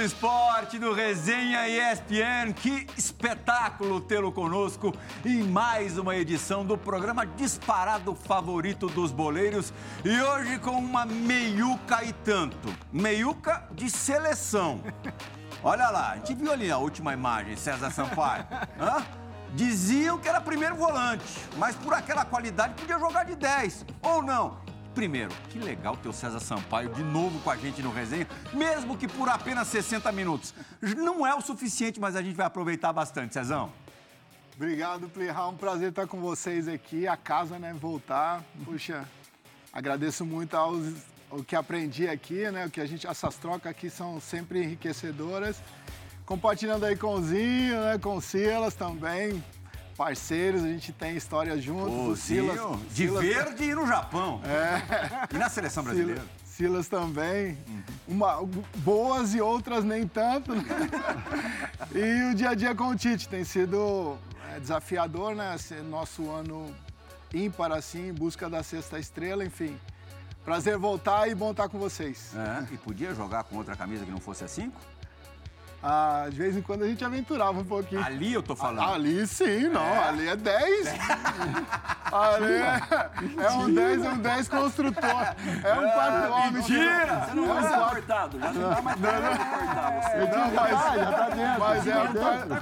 Foro Esporte do Resenha ESPN. Que espetáculo tê-lo conosco em mais uma edição do programa disparado favorito dos boleiros. E hoje com uma meiuca e tanto. Meiuca de seleção. Olha lá, a gente viu ali a última imagem, César Sampaio. Hã? Diziam que era primeiro volante, mas por aquela qualidade podia jogar de 10. Ou não? Primeiro, que legal ter o César Sampaio de novo com a gente no resenha, mesmo que por apenas 60 minutos. Não é o suficiente, mas a gente vai aproveitar bastante, Cezão. Obrigado, Plihal. Um prazer estar com vocês aqui. A casa, né? Voltar. Puxa, agradeço muito aos, o que aprendi aqui, né? O que a gente, essas trocas aqui são sempre enriquecedoras. Compartilhando aí com o Zinho, né? Com o Silas também parceiros, a gente tem histórias juntos. O Silas, de Silas... verde e no Japão. É. E na seleção brasileira. Silas, Silas também. Uma, boas e outras nem tanto. Né? e o dia a dia com o Tite tem sido é, desafiador, né? Nosso ano ímpar, assim, em busca da sexta estrela, enfim. Prazer voltar e bom estar com vocês. É, e podia jogar com outra camisa que não fosse a 5? Ah, de vez em quando a gente aventurava um pouquinho. Ali eu tô falando. Ali sim, não. É. Ali é 10. ali é, é um 10, é um 10 construtor. É um quarto homem. Mentira! Você não vai ser cortado. Já não dá mais não. cortar você. Não, mas, já tá dentro. Mas é, um, quarto,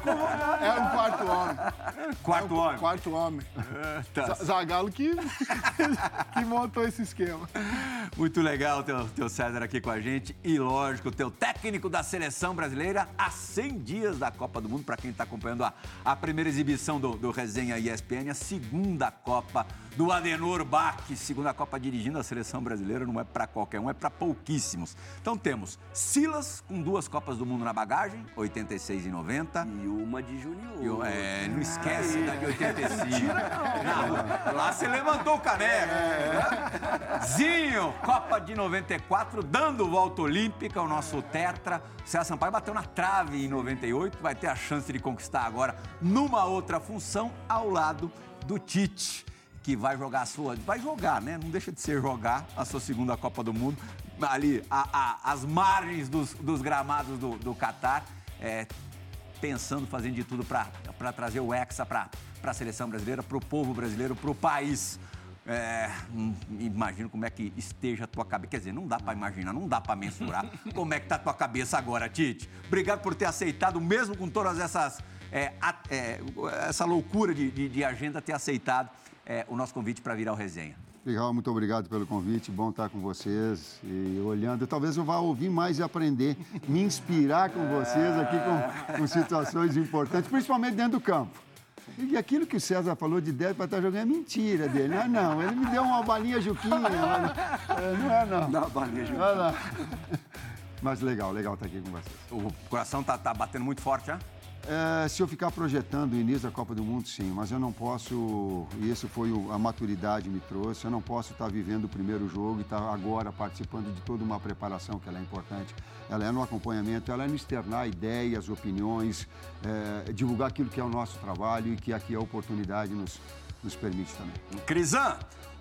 é um quarto homem. Quarto é homem. Quarto homem. É, tá. Zagalo que, que montou esse esquema. Muito legal ter o teu César aqui com a gente. E lógico, o teu técnico da seleção brasileira a 100 dias da Copa do Mundo, para quem está acompanhando a, a, primeira exibição do, do Resenha ESPN, a segunda Copa do Adenor Bach, segunda Copa dirigindo a seleção brasileira, não é para qualquer um, é para pouquíssimos. Então temos Silas com duas Copas do Mundo na bagagem, 86 e 90. E uma de junior. é, não esquece da de 85. Não, lá você levantou o caneco. É. Zinho, Copa de 94, dando volta olímpica, o nosso tetra. César Sampaio bateu na trave em 98, vai ter a chance de conquistar agora numa outra função ao lado do Tite que vai jogar a sua. Vai jogar, né? Não deixa de ser jogar a sua segunda Copa do Mundo. Ali, a, a, as margens dos, dos gramados do, do Catar, é, pensando, fazendo de tudo para trazer o Hexa para a seleção brasileira, para o povo brasileiro, para o país. É, hum, imagino como é que esteja a tua cabeça. Quer dizer, não dá para imaginar, não dá para mensurar como é que tá a tua cabeça agora, Tite. Obrigado por ter aceitado, mesmo com todas essas. É, é, essa loucura de, de, de agenda, ter aceitado é, o nosso convite para vir ao resenha. Legal, muito obrigado pelo convite. Bom estar com vocês e olhando. Talvez eu vá ouvir mais e aprender, me inspirar com vocês aqui com, com situações importantes, principalmente dentro do campo. E aquilo que o César falou de 10 para estar jogando é mentira dele. Não é não. Ele me deu uma balinha Juquinha. Não é não. Dá uma balinha Juquinha. Mas legal, legal estar aqui com vocês. O coração tá, tá batendo muito forte, já? É, se eu ficar projetando o início da Copa do Mundo, sim, mas eu não posso, e isso foi o, a maturidade me trouxe, eu não posso estar vivendo o primeiro jogo e estar agora participando de toda uma preparação que ela é importante. Ela é no acompanhamento, ela é no externar ideias, opiniões, é, divulgar aquilo que é o nosso trabalho e que aqui a oportunidade nos, nos permite também. Crisan,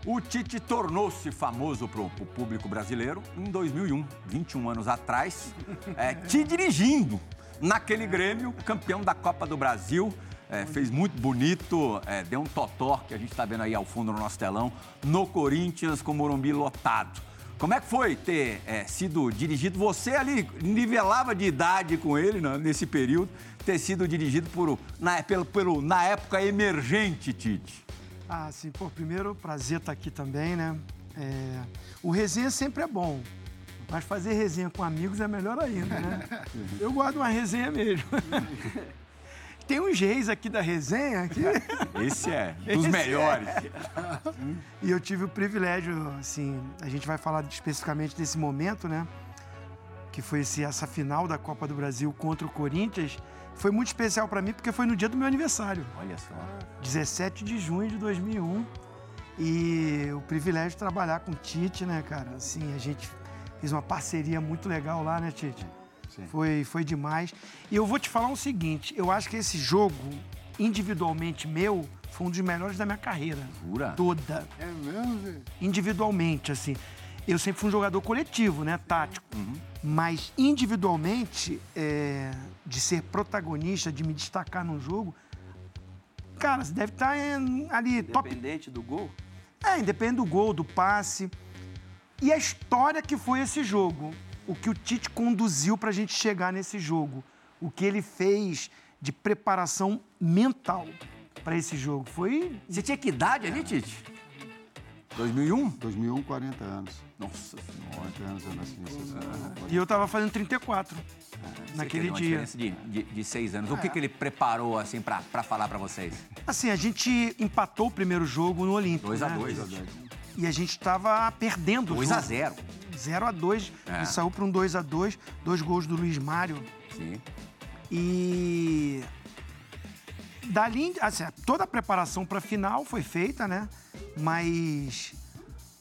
o Tite tornou-se famoso para o público brasileiro em 2001, 21 anos atrás, é, te dirigindo naquele Grêmio, campeão da Copa do Brasil. É, fez muito bonito, é, deu um totó, que a gente está vendo aí ao fundo no nosso telão, no Corinthians com o Morumbi lotado. Como é que foi ter é, sido dirigido? Você ali nivelava de idade com ele né, nesse período, ter sido dirigido por, na, pelo, pelo, na época, emergente Tite. Ah, sim. Pô, primeiro, prazer estar aqui também, né? É, o resenha sempre é bom. Mas fazer resenha com amigos é melhor ainda, né? Eu de uma resenha mesmo. Tem uns reis aqui da resenha que... Esse é, dos Esse melhores. É. E eu tive o privilégio, assim, a gente vai falar especificamente desse momento, né? que foi esse, essa final da Copa do Brasil contra o Corinthians, foi muito especial para mim porque foi no dia do meu aniversário. Olha só. 17 de junho de 2001. E o privilégio de trabalhar com o Tite, né, cara? Assim, a gente fez uma parceria muito legal lá, né, Tite? Sim. Foi, foi demais. E eu vou te falar o seguinte: eu acho que esse jogo, individualmente meu, foi um dos melhores da minha carreira. Jura? Toda. É mesmo, velho? Individualmente, assim. Eu sempre fui um jogador coletivo, né? Tático. Mas individualmente, é, de ser protagonista, de me destacar num jogo, cara, você deve estar em- ali, top Independente do gol. é, independe do gol, do passe. E a história que foi esse jogo. O que o Tite conduziu para a gente chegar nesse jogo. O que ele fez de preparação mental para esse jogo. Foi. Você tinha que idade ali, Tite? 2001? 2001, 40 anos. Nossa senhora. 40 anos eu nasci nessa cidade. E eu tava fazendo 34 Você naquele uma dia. diferença de, de, de seis anos. O que, que ele preparou, assim, pra, pra falar pra vocês? Assim, a gente empatou o primeiro jogo no Olímpico. 2 a né? 2 E a gente estava perdendo o 2 jogo. a 0 0 a 2 É. E saiu para um 2 a 2 Dois gols do Luiz Mário. Sim. E dali, assim, toda a preparação para a final foi feita, né? Mas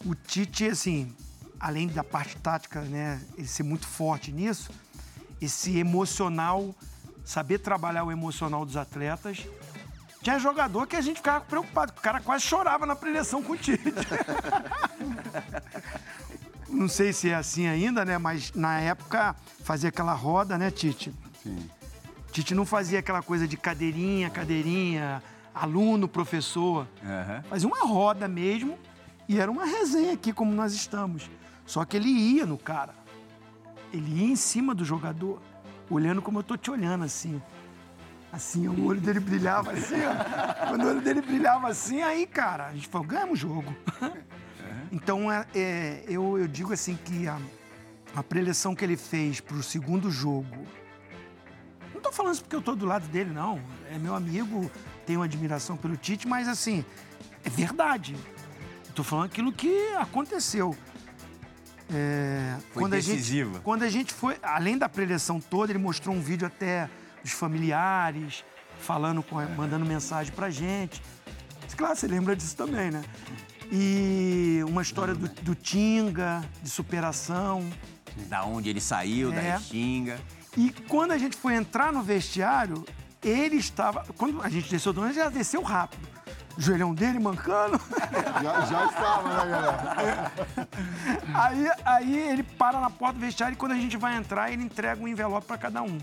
o Tite, assim, além da parte tática, né, ele ser muito forte nisso, esse emocional, saber trabalhar o emocional dos atletas. Tinha jogador que a gente ficava preocupado, o cara quase chorava na preleção com o Tite. Não sei se é assim ainda, né? Mas na época fazia aquela roda, né, Tite? Sim. Tite não fazia aquela coisa de cadeirinha, cadeirinha, aluno, professor. Aham. Fazia uma roda mesmo e era uma resenha aqui, como nós estamos. Só que ele ia no cara. Ele ia em cima do jogador, olhando como eu tô te olhando, assim. Assim, o olho dele brilhava assim, ó. Quando o olho dele brilhava assim, aí, cara, a gente falou, ganhamos o jogo. Então, é, é, eu, eu digo assim que a, a preleção que ele fez pro segundo jogo, não tô falando isso porque eu tô do lado dele, não. É meu amigo, tenho admiração pelo Tite, mas assim, é verdade. Tô falando aquilo que aconteceu. É, Foi a decisiva. gente, quando a gente foi, além da preleção toda, ele mostrou um vídeo até dos familiares, falando, com, mandando mensagem pra gente. Claro, você lembra disso também, né? E uma história do, do Tinga, de superação. Da onde ele saiu, da É. Restinga. E quando a gente foi entrar no vestiário, ele estava. Quando a gente desceu do ônibus, ele já desceu rápido. O joelhão dele mancando. Já, já estava, né, galera? Aí, aí ele para na porta do vestiário e quando a gente vai entrar, ele entrega um envelope para cada um.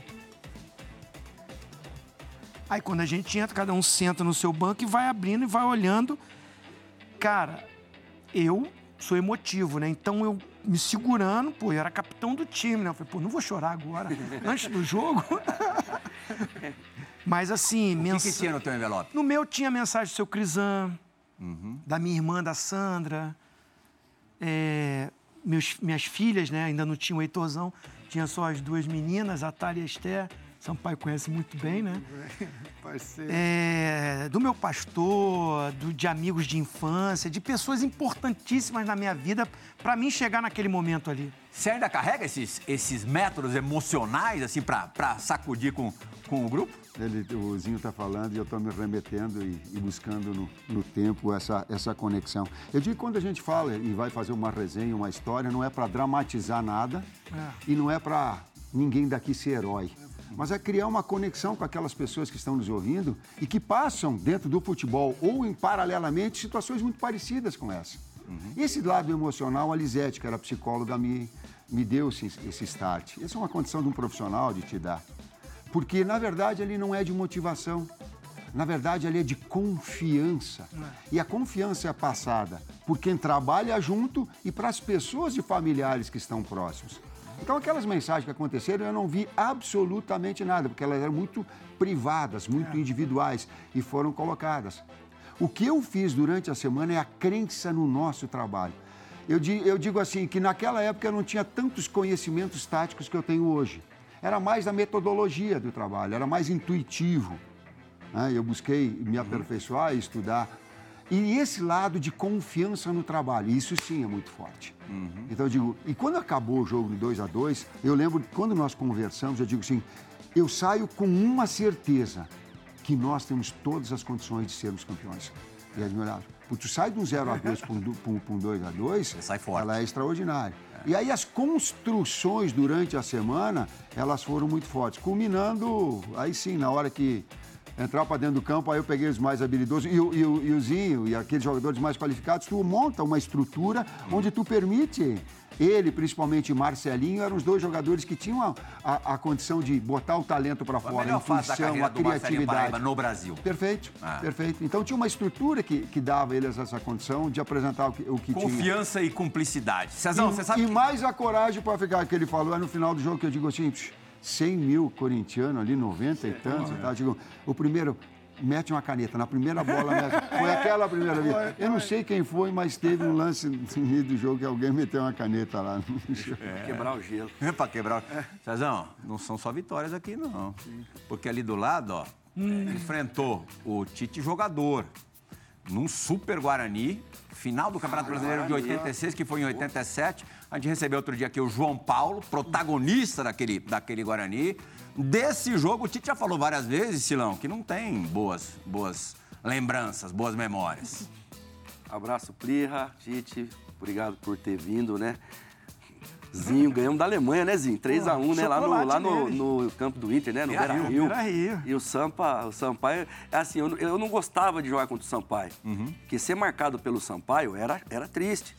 Aí quando a gente entra, cada um senta no seu banco e vai abrindo e vai olhando. Cara, eu sou emotivo, né? Então eu me segurando, pô, eu era capitão do time, né? Eu falei, pô, não vou chorar agora, antes do jogo. Mas assim, O que, que tinha no teu envelope? no meu tinha mensagem do seu Crisan, da minha irmã, da Sandra. É, meus, minhas filhas, né? Ainda não tinha o Heitorzão. Tinha só as duas meninas, a Thalia e a Esther. Sampaio conhece muito bem, né? Parceiro. É, do meu pastor, do- de amigos de infância, de pessoas importantíssimas na minha vida para mim chegar naquele momento ali. Você ainda carrega esses, esses métodos emocionais, assim, pra, pra sacudir com, com o grupo? Ele, o Zinho está falando e eu estou me remetendo e, e buscando no, no tempo essa, essa conexão. Eu digo que quando a gente fala e vai fazer uma resenha, uma história, não é para dramatizar nada e não é para ninguém daqui ser herói. Mas é criar uma conexão com aquelas pessoas que estão nos ouvindo e que passam dentro do futebol ou em paralelamente situações muito parecidas com essa. Esse lado emocional, a Lisete, que era psicóloga, me, me deu esse, esse start. Essa é uma condição de um profissional de te dar. Porque, na verdade, ele não é de motivação. Na verdade, ele é de confiança. E a confiança é passada por quem trabalha junto e para as pessoas e familiares que estão próximos. Então, aquelas mensagens que aconteceram, eu não vi absolutamente nada, porque elas eram muito privadas, muito individuais e foram colocadas. O que eu fiz durante a semana é a crença no nosso trabalho. Eu, eu digo assim, que naquela época eu não tinha tantos conhecimentos táticos que eu tenho hoje. Era mais a metodologia do trabalho, era mais intuitivo. né? Eu busquei me aperfeiçoar e estudar. E esse lado de confiança no trabalho, isso sim é muito forte. Então eu digo, e quando acabou o jogo de 2 a 2 eu lembro que quando nós conversamos, eu digo assim, eu saio com uma certeza, que nós temos todas as condições de sermos campeões. E eles me olharam, "Pô, tu sai de um 0 a 2 para um 2 a 2 sai forte. ela é extraordinária. E aí as construções durante a semana, elas foram muito fortes, culminando, aí sim, na hora que entrar para dentro do campo, aí eu peguei os mais habilidosos e, o- e, o- e o Zinho e aqueles jogadores mais qualificados, tu monta uma estrutura onde tu permite ele, principalmente Marcelinho, eram os dois jogadores que tinham a, a- a condição de botar o talento para fora, a carreira a criatividade. No Brasil. Perfeito, Ah. perfeito. Então tinha uma estrutura que, que dava eles essa condição de apresentar o que, o que tinha. Confiança e cumplicidade. Cezão, E, você sabe e que... mais a coragem para ficar, que ele falou é no final do jogo, que eu digo assim, "Psh, 100 mil corintianos ali, 90 e tantos, tá? Digo, o primeiro, mete uma caneta, na primeira bola, mete, foi aquela primeira vez. Eu não sei quem foi, mas teve um lance no meio do jogo que alguém meteu uma caneta lá no jogo. Quebrar o gelo. É pra quebrar. Cezão, não são só vitórias aqui, não. Porque ali do lado, ó, enfrentou o Tite jogador num Super Guarani, final do Campeonato Brasileiro de 86, que foi em 87. A gente recebeu outro dia aqui o João Paulo, protagonista daquele, daquele Guarani. Desse jogo, o Tite já falou várias vezes, Silão, que não tem boas, boas lembranças, boas memórias. Abraço, Plirra, Tite. Obrigado por ter vindo, né? Zinho, ganhamos da Alemanha, né, Zinho? 3x1, né? Lá no, lá no, no campo do Inter, né? No Beira Rio, Rio. Beira Rio. E o Sampa, o Sampaio, é assim, eu, não- eu não gostava de jogar contra o Sampaio. Porque ser marcado pelo Sampaio era, era triste.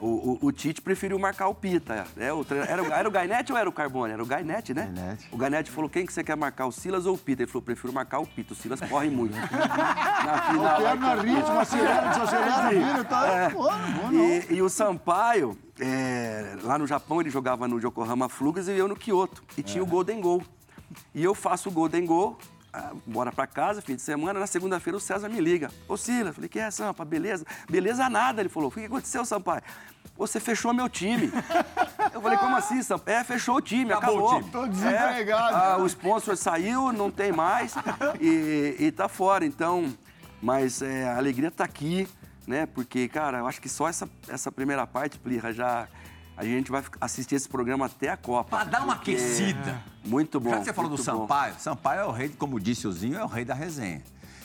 O, o- o Tite preferiu marcar o Pita. É, o tre- era, o, era o Gainete ou era o Carbone? Era o Gainete, né? Gainete. O Gainete falou: quem que você quer marcar, o Silas ou o Pita? Ele falou: prefiro marcar o Pita. O Silas corre muito. Na final. Perna ritmo, acelera, desacelera, vira, tá? É. Pô, não não. E, e o Sampaio, é, lá no Japão, ele jogava no Yokohama Flugas e eu no Kyoto. E tinha o Golden Goal. E eu faço o Golden Goal, ah, bora pra casa, fim de semana. Na segunda-feira o César me liga. Ô Silas, falei, que é, Sampa? Beleza? Beleza nada. Ele falou, o que aconteceu, Sampaio? Você fechou meu time. Eu falei, como assim, Sampa? É, fechou o time, Acabou acabou. o time. Tô desempregado. É, ah, o sponsor saiu, não tem mais e, e tá fora. Então, mas é, a alegria tá aqui, né? Porque, cara, eu acho que só essa, essa primeira parte, Plirra, já a gente vai assistir esse programa até a Copa. Pra dar uma aquecida. Muito bom. Já que você falou do muito bom. Sampaio, Sampaio é o rei, como disse o Zinho, é o rei da resenha.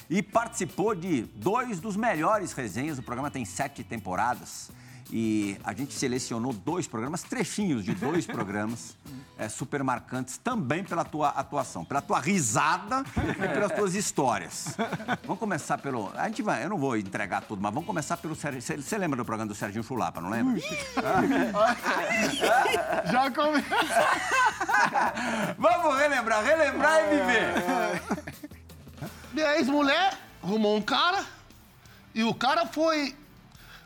E participou de dois dos melhores resenhas. O programa tem sete temporadas. E a gente selecionou dois programas, trechinhos de dois programas é, super marcantes também pela tua atuação, pela tua risada e pelas tuas histórias. Vamos começar pelo. A gente vai, eu não vou entregar tudo, mas vamos começar pelo Serginho. Você- lembra do programa do Serginho Chulapa, não lembra? Já come... Vamos relembrar, relembrar e viver. Minha ex-mulher arrumou um cara e o cara foi.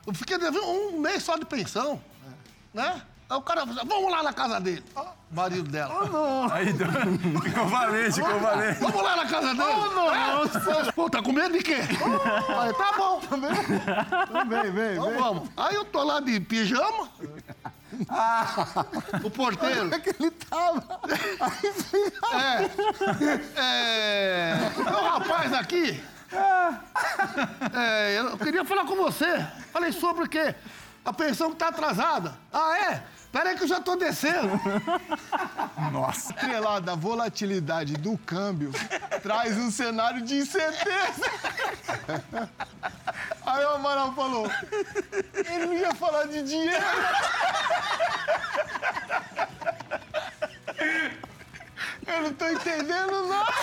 Eu fiquei devendo um mês só de pensão, né? Aí o cara falou, vamos lá na casa dele. Ó, marido dela. Aí, ficou valente, ficou valente. Vamos lá na casa dele. É? Pô, tá com medo de quê? Aí, tá bom. Vem, vem, Então vem. vamos. Aí eu tô lá de pijama. O porteiro. É que ele tava. É. É. Meu rapaz aqui. É, eu queria falar com você. Falei sobre o quê? A pensão que tá atrasada. Ah, é? Pera aí que eu já tô descendo. Nossa. Estrelado, a volatilidade do câmbio traz um cenário de incerteza. Aí o Amaral falou, ele não ia falar de dinheiro. Eu não tô entendendo nada.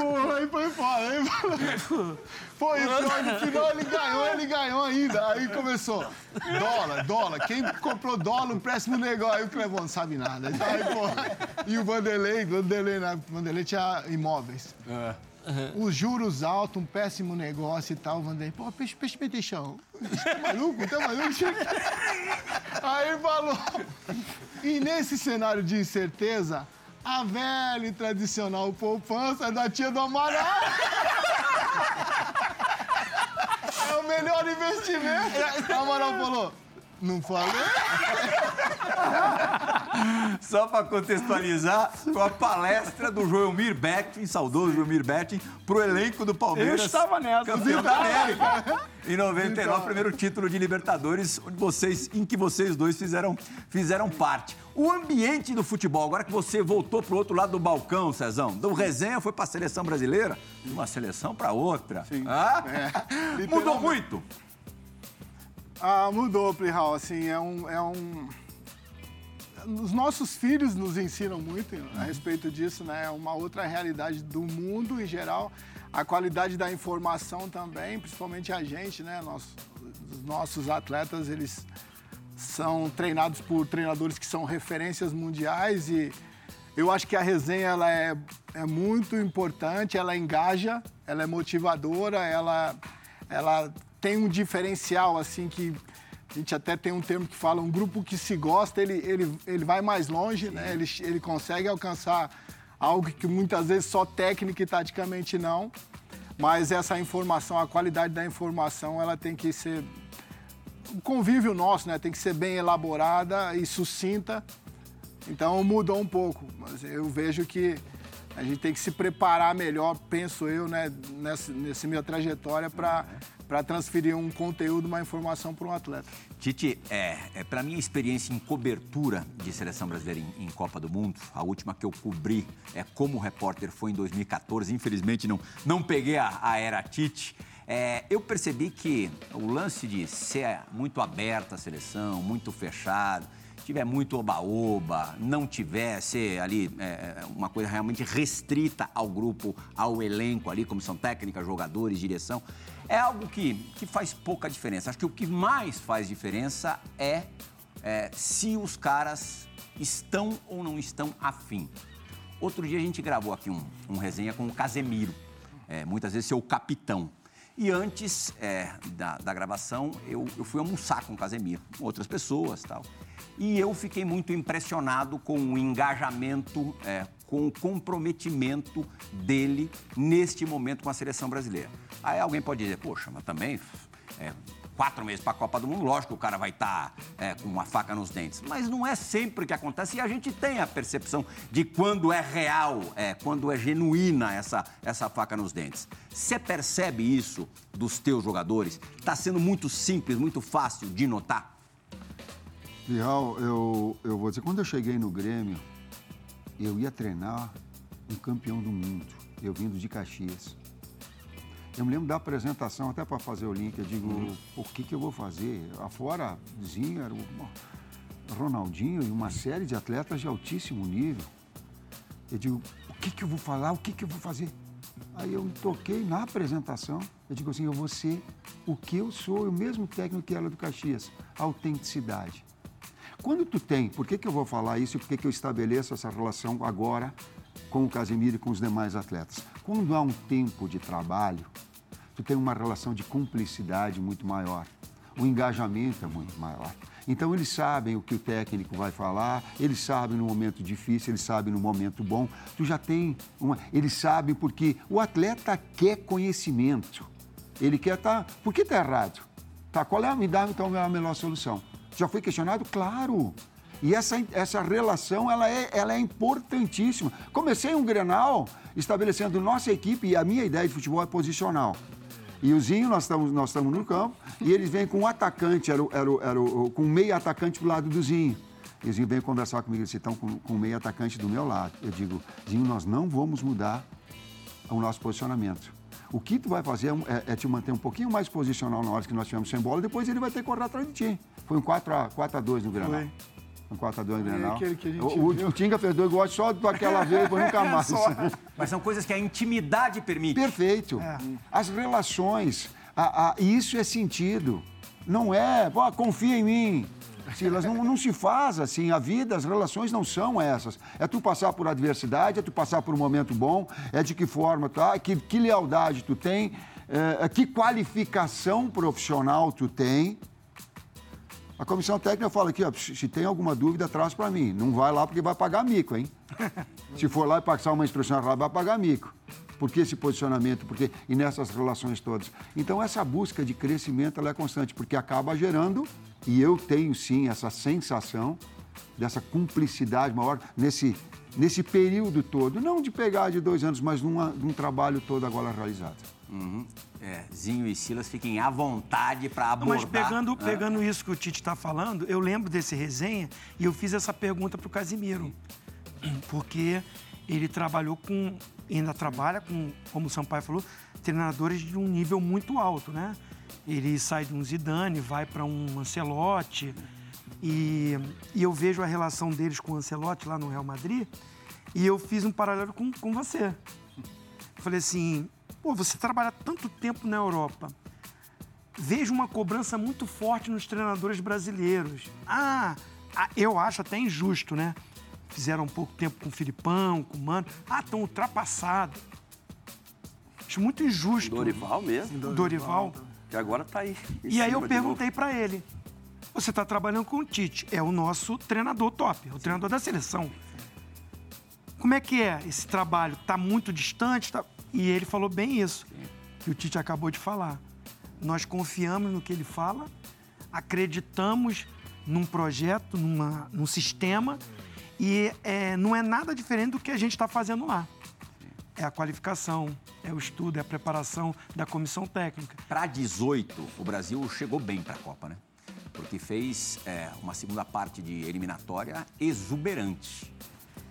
Porra, aí foi foda, aí falou. Foi ó, no final ele ganhou, ele ganhou ainda. Aí começou, dólar, dólar. Quem comprou dólar, um péssimo negócio. Aí o Clevon não sabe nada. Aí, pô, e o Vanderlei, Vanderlei, né? Vanderlei tinha imóveis. Os juros altos, um péssimo negócio e tal. O Vanderlei, pô, peixe, peixe, peteixão. Tá maluco? Tá maluco? Aí falou. E nesse cenário de incerteza, a velha e tradicional poupança da tia do Amaral. É o melhor investimento. A Amaral falou, não falei? Só para contextualizar, com a palestra do Joelmir Betting, saudoso Joelmir Betting, pro elenco do Palmeiras. Eu estava nessa. Campeão da América. Em 99, primeiro título de Libertadores, onde vocês, em que vocês dois fizeram, fizeram parte. O ambiente do futebol, agora que você voltou pro outro lado do balcão, Cezão, do resenha foi para a seleção brasileira, de uma seleção para outra. Sim. Ah? É, Mudou muito. Ah, mudou, Plihal. Assim, é um, é um. Os nossos filhos nos ensinam muito a respeito disso, né? É uma outra realidade do mundo em geral. A qualidade da informação também, principalmente a gente, né? Nós, os nossos atletas, eles são treinados por treinadores que são referências mundiais e eu acho que a resenha ela é, é muito importante, ela engaja, ela é motivadora, ela, ela tem um diferencial assim que a gente até tem um termo que fala, um grupo que se gosta, ele, ele, ele vai mais longe, né? ele, ele consegue alcançar algo que muitas vezes só técnica e taticamente não. Mas essa informação, a qualidade da informação, ela tem que ser o convívio nosso, né? Tem que ser bem elaborada e sucinta. Então mudou um pouco, mas eu vejo que a gente tem que se preparar melhor, penso eu, né, nessa, nessa minha trajetória para transferir um conteúdo, uma informação para um atleta. Tite, é, é para minha experiência em cobertura de seleção brasileira em, em, Copa do Mundo, a última que eu cobri é como repórter foi em 2014. Infelizmente não, não peguei a, a era Tite. É, eu percebi que o lance de ser muito aberta a seleção, muito fechado, tiver muito oba-oba, não tiver ser ali é, uma coisa realmente restrita ao grupo, ao elenco ali, comissão técnica, jogadores, direção, é algo que, que faz pouca diferença. Acho que o que mais faz diferença é, é se os caras estão ou não estão afim. Outro dia a gente gravou aqui um, um resenha com o Casemiro, é, muitas vezes seu capitão. E antes é, da, da, gravação, eu, eu fui almoçar com o Casemiro, com outras pessoas tal. E eu fiquei muito impressionado com o engajamento, é, com o comprometimento dele neste momento com a seleção brasileira. Aí alguém pode dizer, poxa, mas também é, quatro meses para a Copa do Mundo, lógico que o cara vai estar tá, é, com uma faca nos dentes. Mas não é sempre que acontece e a gente tem a percepção de quando é real, é, quando é genuína essa, essa faca nos dentes. Você percebe isso dos teus jogadores? Está sendo muito simples, muito fácil de notar? Real, eu, eu vou dizer, quando eu cheguei no Grêmio, eu ia treinar um campeão do mundo. Eu vindo de Caxias. Eu me lembro da apresentação, até para fazer o link, eu digo, uhum. o que, que eu vou fazer? Afora Zinho, era o Ronaldinho e uma série de atletas de altíssimo nível. Eu digo, o que, que eu vou falar? O que, que eu vou fazer? Aí eu me toquei na apresentação, eu digo assim, eu vou ser o que eu sou, o mesmo técnico que ela do Caxias, autenticidade. Quando tu tem, por que, que eu vou falar isso e por que, que eu estabeleço essa relação agora com o Casemiro e com os demais atletas? Quando há um tempo de trabalho, tu tem uma relação de cumplicidade muito maior. O engajamento é muito maior. Então eles sabem o que o técnico vai falar, eles sabem no momento difícil, eles sabem no momento bom. Tu já tem uma. Eles sabem porque o atleta quer conhecimento. Ele quer estar. Tá, por que está errado? Tá, qual é a me dá então a melhor solução? Já foi questionado? Claro. E essa, essa relação ela é, ela é importantíssima. Comecei um Grenal estabelecendo nossa equipe e a minha ideia de futebol é posicional. E o Zinho, nós estamos, nós estamos no campo, e eles vêm com um atacante, era, era, era, com um meio atacante pro lado do Zinho. E o Zinho vem conversar comigo, eles estão com, com um meio atacante do meu lado. Eu digo, Zinho, nós não vamos mudar o nosso posicionamento. O que tu vai fazer é, é, te manter um pouquinho mais posicional na hora que nós estivermos sem bola, depois ele vai ter que correr atrás de ti. Foi um 4x2 no Granal. Foi. Um 4x2 no Granal. O, o, o Tinga fez dois gols só daquela vez, depois nunca mais. Mas são coisas que a intimidade permite. Perfeito. É. As relações, a, a, isso é sentido. Não é, pô, confia em mim. Silas, não, não se faz assim. A vida, as relações não são essas. É tu passar por adversidade, é tu passar por um momento bom, é de que forma tá, que, que lealdade tu tem, é, que qualificação profissional tu tem. A comissão técnica fala aqui, ó, se tem alguma dúvida, traz para mim. Não vai lá porque vai pagar mico, hein? se for lá e passar uma instrução errada, vai pagar mico. Por que esse posicionamento? Porque, e nessas relações todas. Então, essa busca de crescimento ela é constante, porque acaba gerando, e eu tenho sim essa sensação, dessa cumplicidade maior nesse, nesse período todo. Não de pegar de dois anos, mas numa, num trabalho todo agora realizado. Uhum. É, Zinho e Silas fiquem à vontade para abordar. Mas pegando, né? pegando isso que o Tite está falando, eu lembro desse resenha e eu fiz essa pergunta para o Casimiro. Porque ele trabalhou com, ainda trabalha com, como o Sampaio falou, treinadores de um nível muito alto, né? Ele sai de um Zidane, vai para um Ancelotti. E, e eu vejo a relação deles com o Ancelotti lá no Real Madrid. E eu fiz um paralelo com, com você. Falei assim, pô, você trabalha tanto tempo na Europa. Vejo uma cobrança muito forte nos treinadores brasileiros. Ah, ah, eu acho até injusto, né? Fizeram um pouco tempo com o Filipão, com o Mano. Ah, estão ultrapassados. Acho muito injusto. Dorival mesmo. Dorival. Que agora tá aí. E aí eu perguntei para ele: você está trabalhando com o Tite, é o nosso treinador top, é o treinador da seleção. Como é que é esse trabalho? Está muito distante? Tá- E ele falou bem isso, que o Tite acabou de falar. Nós confiamos no que ele fala, acreditamos num projeto, numa, num sistema, e é, não é nada diferente do que a gente está fazendo lá. É a qualificação, é o estudo, é a preparação da comissão técnica. Para 18, o Brasil chegou bem para a Copa, né? Porque fez é, uma segunda parte de eliminatória exuberante.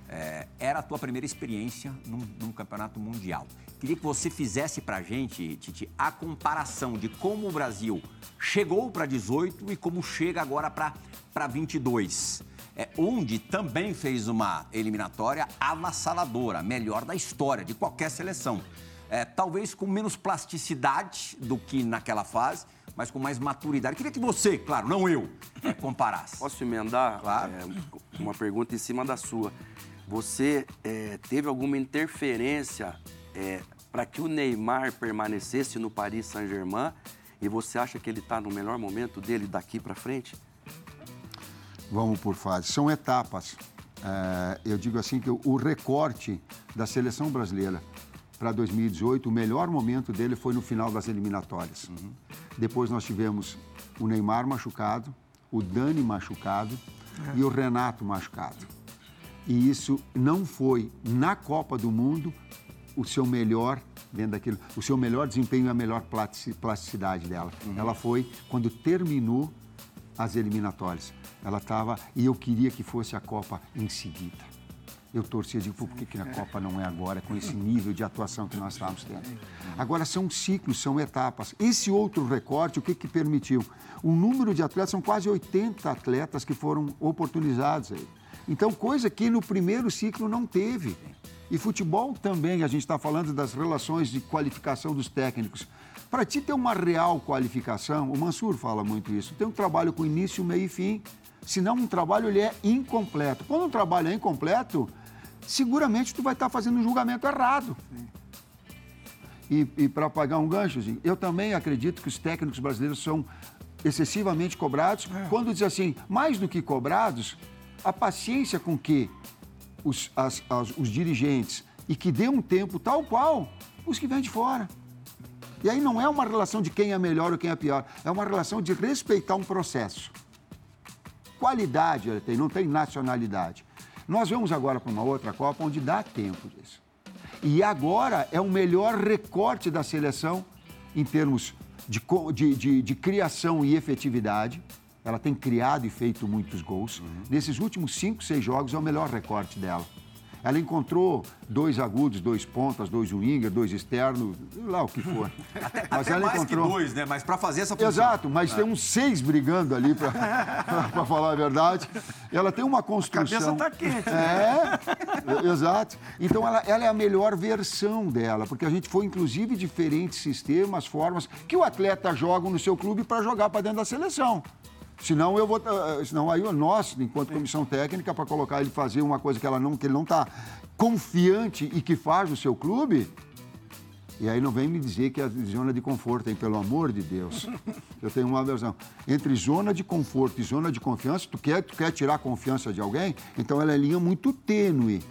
É, era a tua primeira experiência num, num campeonato mundial. Queria que você fizesse para a gente, Titi, a comparação de como o Brasil chegou para 18 e como chega agora para 22. É, onde também fez uma eliminatória avassaladora, melhor da história de qualquer seleção. É, talvez com menos plasticidade do que naquela fase, mas com mais maturidade. Queria que você, claro, não eu, é, comparasse. Posso emendar Claro. é, uma pergunta em cima da sua? Você é, teve alguma interferência para que o Neymar permanecesse no Paris Saint-Germain? E você acha que ele está no melhor momento dele daqui para frente? Vamos por fases. São etapas. É, eu digo assim que o recorte da seleção brasileira para 2018, o melhor momento dele foi no final das eliminatórias. Depois nós tivemos o Neymar machucado, o Dani machucado e o Renato machucado. E isso não foi na Copa do Mundo o seu melhor dentro daquilo, o seu melhor desempenho e a melhor plastici- plasticidade dela. Ela foi quando terminou as eliminatórias. Ela estava e eu queria que fosse a Copa em seguida. Eu torcia, digo, "Pô, por que, que na Copa não é agora, com esse nível de atuação que nós estávamos tendo? Agora, são ciclos, são etapas. Esse outro recorte, o que, que permitiu? O número de atletas, são quase 80 atletas que foram oportunizados aí. Então, coisa que no primeiro ciclo não teve. E futebol também, a gente está falando das relações de qualificação dos técnicos. Para ti ter uma real qualificação, o Mansur fala muito isso, tem um trabalho com início, meio e fim. Senão um trabalho ele é incompleto. Quando um trabalho é incompleto, seguramente tu vai estar fazendo um julgamento errado. E, e para pagar um ganchozinho, eu também acredito que os técnicos brasileiros são excessivamente cobrados. Quando diz assim, mais do que cobrados, a paciência com que os, as- as- os dirigentes e que dê um tempo tal qual os que vêm de fora. E aí não é uma relação de quem é melhor ou quem é pior, é uma relação de respeitar um processo. Qualidade ele tem, não tem nacionalidade. Nós vamos agora para uma outra Copa onde dá tempo disso. E agora é o melhor recorte da seleção em termos de, de, de- de criação e efetividade. Ela tem criado e feito muitos gols. Nesses últimos cinco, seis jogos é o melhor recorte dela. Ela encontrou dois agudos, dois pontas, dois winger, dois externos, lá o que for. Mas Até mais que dois, né? Mas para fazer essa função. Exato, mas tem uns seis brigando ali, para falar a verdade. Ela tem uma construção. cabeça tá quente, É, exato. Então ela, ela é a melhor versão dela, porque a gente foi inclusive diferentes sistemas, formas que o atleta joga no seu clube para jogar para dentro da seleção. Senão eu vou, eh, senão aí nós, enquanto comissão técnica, para colocar ele fazer uma coisa que ela não, que ele não está confiante e que faz no seu clube, e aí não vem me dizer que é zona de conforto, hein? Pelo amor de Deus. Eu tenho uma versão. Entre zona de conforto e zona de confiança, tu quer, tu quer tirar a confiança de alguém, então ela é linha muito tênue.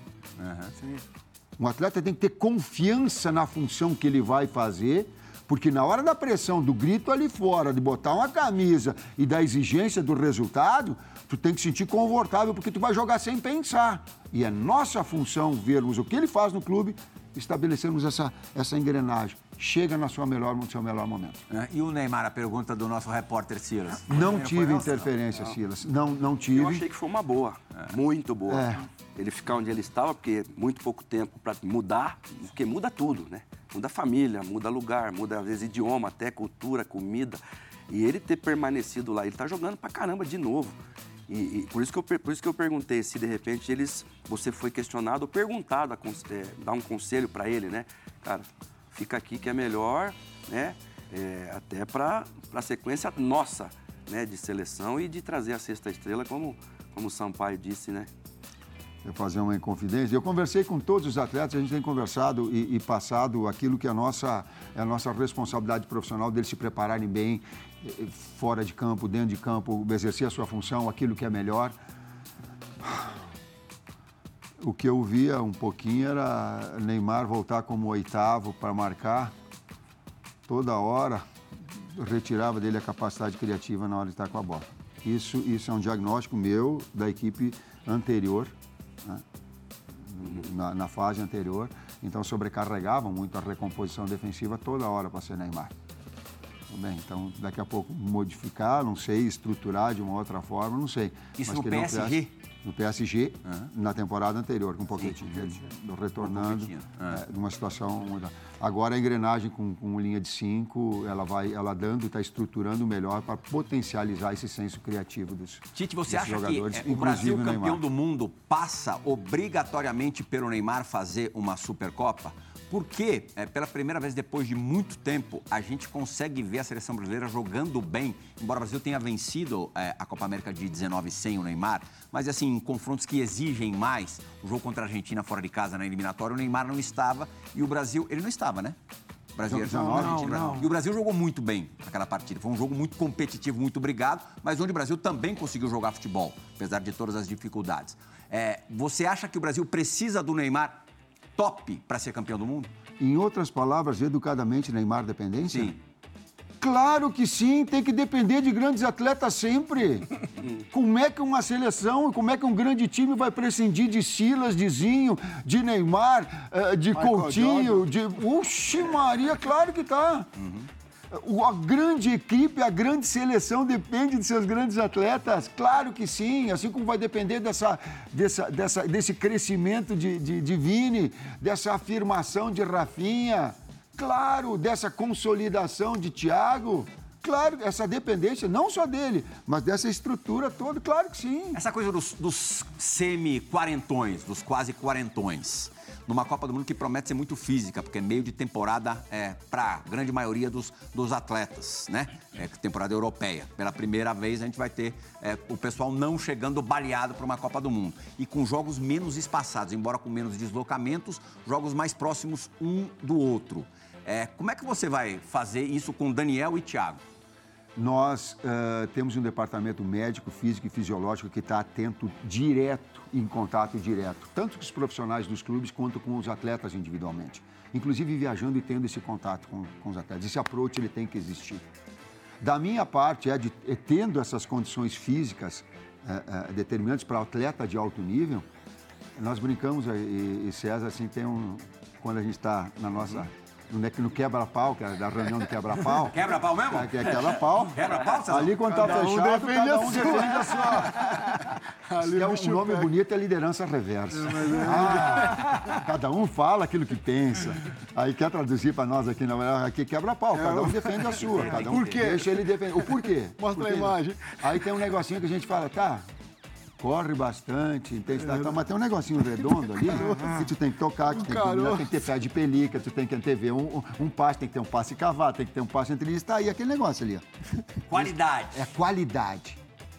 Um atleta tem que ter confiança na função que ele vai fazer Porque na hora da pressão, do grito ali fora, de botar uma camisa e da exigência do resultado, tu tem que sentir confortável porque tu vai jogar sem pensar. E é nossa função vermos o que ele faz no clube, estabelecermos essa, essa engrenagem. Chega na sua melhor, no seu melhor momento. É, E o Neymar, a pergunta do nosso repórter Silas. Não tive interferência, Silas. Não, não tive. Eu achei que foi uma boa, muito boa. É. Ele ficar onde ele estava, porque muito pouco tempo para mudar, porque muda tudo, né? Muda família, muda lugar, muda às vezes idioma, até cultura, comida. E ele ter permanecido lá, ele tá jogando pra caramba de novo. E, e por, isso que eu, por isso que eu perguntei se de repente eles, você foi questionado ou perguntado, a é, dar um conselho para ele, né? Cara, fica aqui que é melhor, né? É, até para a sequência nossa, né? De seleção e de trazer a sexta estrela, como, como o Sampaio disse, né? eu fazer uma inconfidência. Eu conversei com todos os atletas, a gente tem conversado e, e passado aquilo que é a nossa, é a nossa responsabilidade profissional deles se prepararem bem, fora de campo, dentro de campo, exercer a sua função, aquilo que é melhor. O que eu via um pouquinho era Neymar voltar como oitavo para marcar toda hora, retirava dele a capacidade criativa na hora de estar com a bola. Isso, isso é um diagnóstico meu da equipe anterior, né? na, na fase anterior. Então sobrecarregavam muito a recomposição defensiva toda hora para ser Neymar. Bem, então daqui a pouco modificar, não sei, estruturar de uma outra forma, não sei. Isso Mas no que PSG? No PSG, na temporada anterior, com um Pochettino, ele retornando, Pochettino, é. é, numa situação... Agora a engrenagem com, com linha de cinco, ela vai, ela dando, está estruturando melhor para potencializar esse senso criativo dos Tite, você acha que jogadores, é, o Brasil, campeão Neymar. do mundo, passa obrigatoriamente pelo Neymar fazer uma Supercopa? Porque, é, pela primeira vez depois de muito tempo, a gente consegue ver a seleção brasileira jogando bem. Embora o Brasil tenha vencido é, a Copa América de 19 sem o Neymar, mas assim, em confrontos que exigem mais. O jogo contra a Argentina fora de casa na eliminatória, o Neymar não estava e o Brasil, ele não estava, né? O Brasil, Não, não, não, Argentina, não. E o Brasil jogou muito bem naquela partida. Foi um jogo muito competitivo, muito brigado, mas onde o Brasil também conseguiu jogar futebol, apesar de todas as dificuldades. É, você acha que o Brasil precisa do Neymar top para ser campeão do mundo? Em outras palavras, educadamente, Neymar dependência? Sim. Claro que sim, tem que depender de grandes atletas sempre. Como é que uma seleção, como é que um grande time vai prescindir de Silas, de Zinho, de Neymar, eh, de Coutinho, de. Oxi, Maria, claro que tá. O- A grande equipe, a grande seleção depende de seus grandes atletas? Claro que sim, assim como vai depender dessa, dessa, dessa- desse crescimento de, de, de Vini, dessa afirmação de Rafinha, claro, dessa consolidação de Thiago. Claro, essa dependência, não só dele, mas dessa estrutura toda, claro que sim. Essa coisa dos, dos semi-quarentões, dos quase quarentões, numa Copa do Mundo que promete ser muito física, porque é meio de temporada é, para a grande maioria dos, dos atletas, né? É, temporada europeia. Pela primeira vez a gente vai ter é, o pessoal não chegando baleado para uma Copa do Mundo. E com jogos menos espaçados, embora com menos deslocamentos, jogos mais próximos um do outro. É, como é que você vai fazer isso com Daniel e Thiago? Nós eh, temos um departamento médico, físico e fisiológico que está atento direto, em contato direto, tanto com os profissionais dos clubes quanto com os atletas individualmente. Inclusive viajando e tendo esse contato com, com os atletas. Esse approach ele tem que existir. Da minha parte, é, de, é tendo essas condições físicas eh, eh, determinantes para atleta de alto nível, nós brincamos, e, e César, assim, tem um. Quando a gente está na nossa. No, ne- no quebra-pau, que é da reunião do quebra-pau. Quebra pau mesmo? É, que é quebra-pau. Quebra-pau, César? Ali quando tá Cada um fechado, defende cada a um sua. defende a sua. Ali É o um nome bonito é liderança reversa. Ah, cada um fala aquilo que pensa. Aí quer traduzir para nós aqui, não, aqui quebra-pau, cada um defende a sua. Cada um Por quê? Deixa ele defender. O porquê? Mostra a imagem. Aí tem um negocinho que a gente fala, tá, corre bastante, intensidade, tá, mas tem um negocinho redondo ali que tu tem que tocar, que tu tem que, dominar, tem que ter pé de pelica, tu tem que antever um, um, um passe, tem que ter um passe cavado, tem que ter um passe entre eles, tá aí aquele negócio ali, ó. Qualidade. É a qualidade.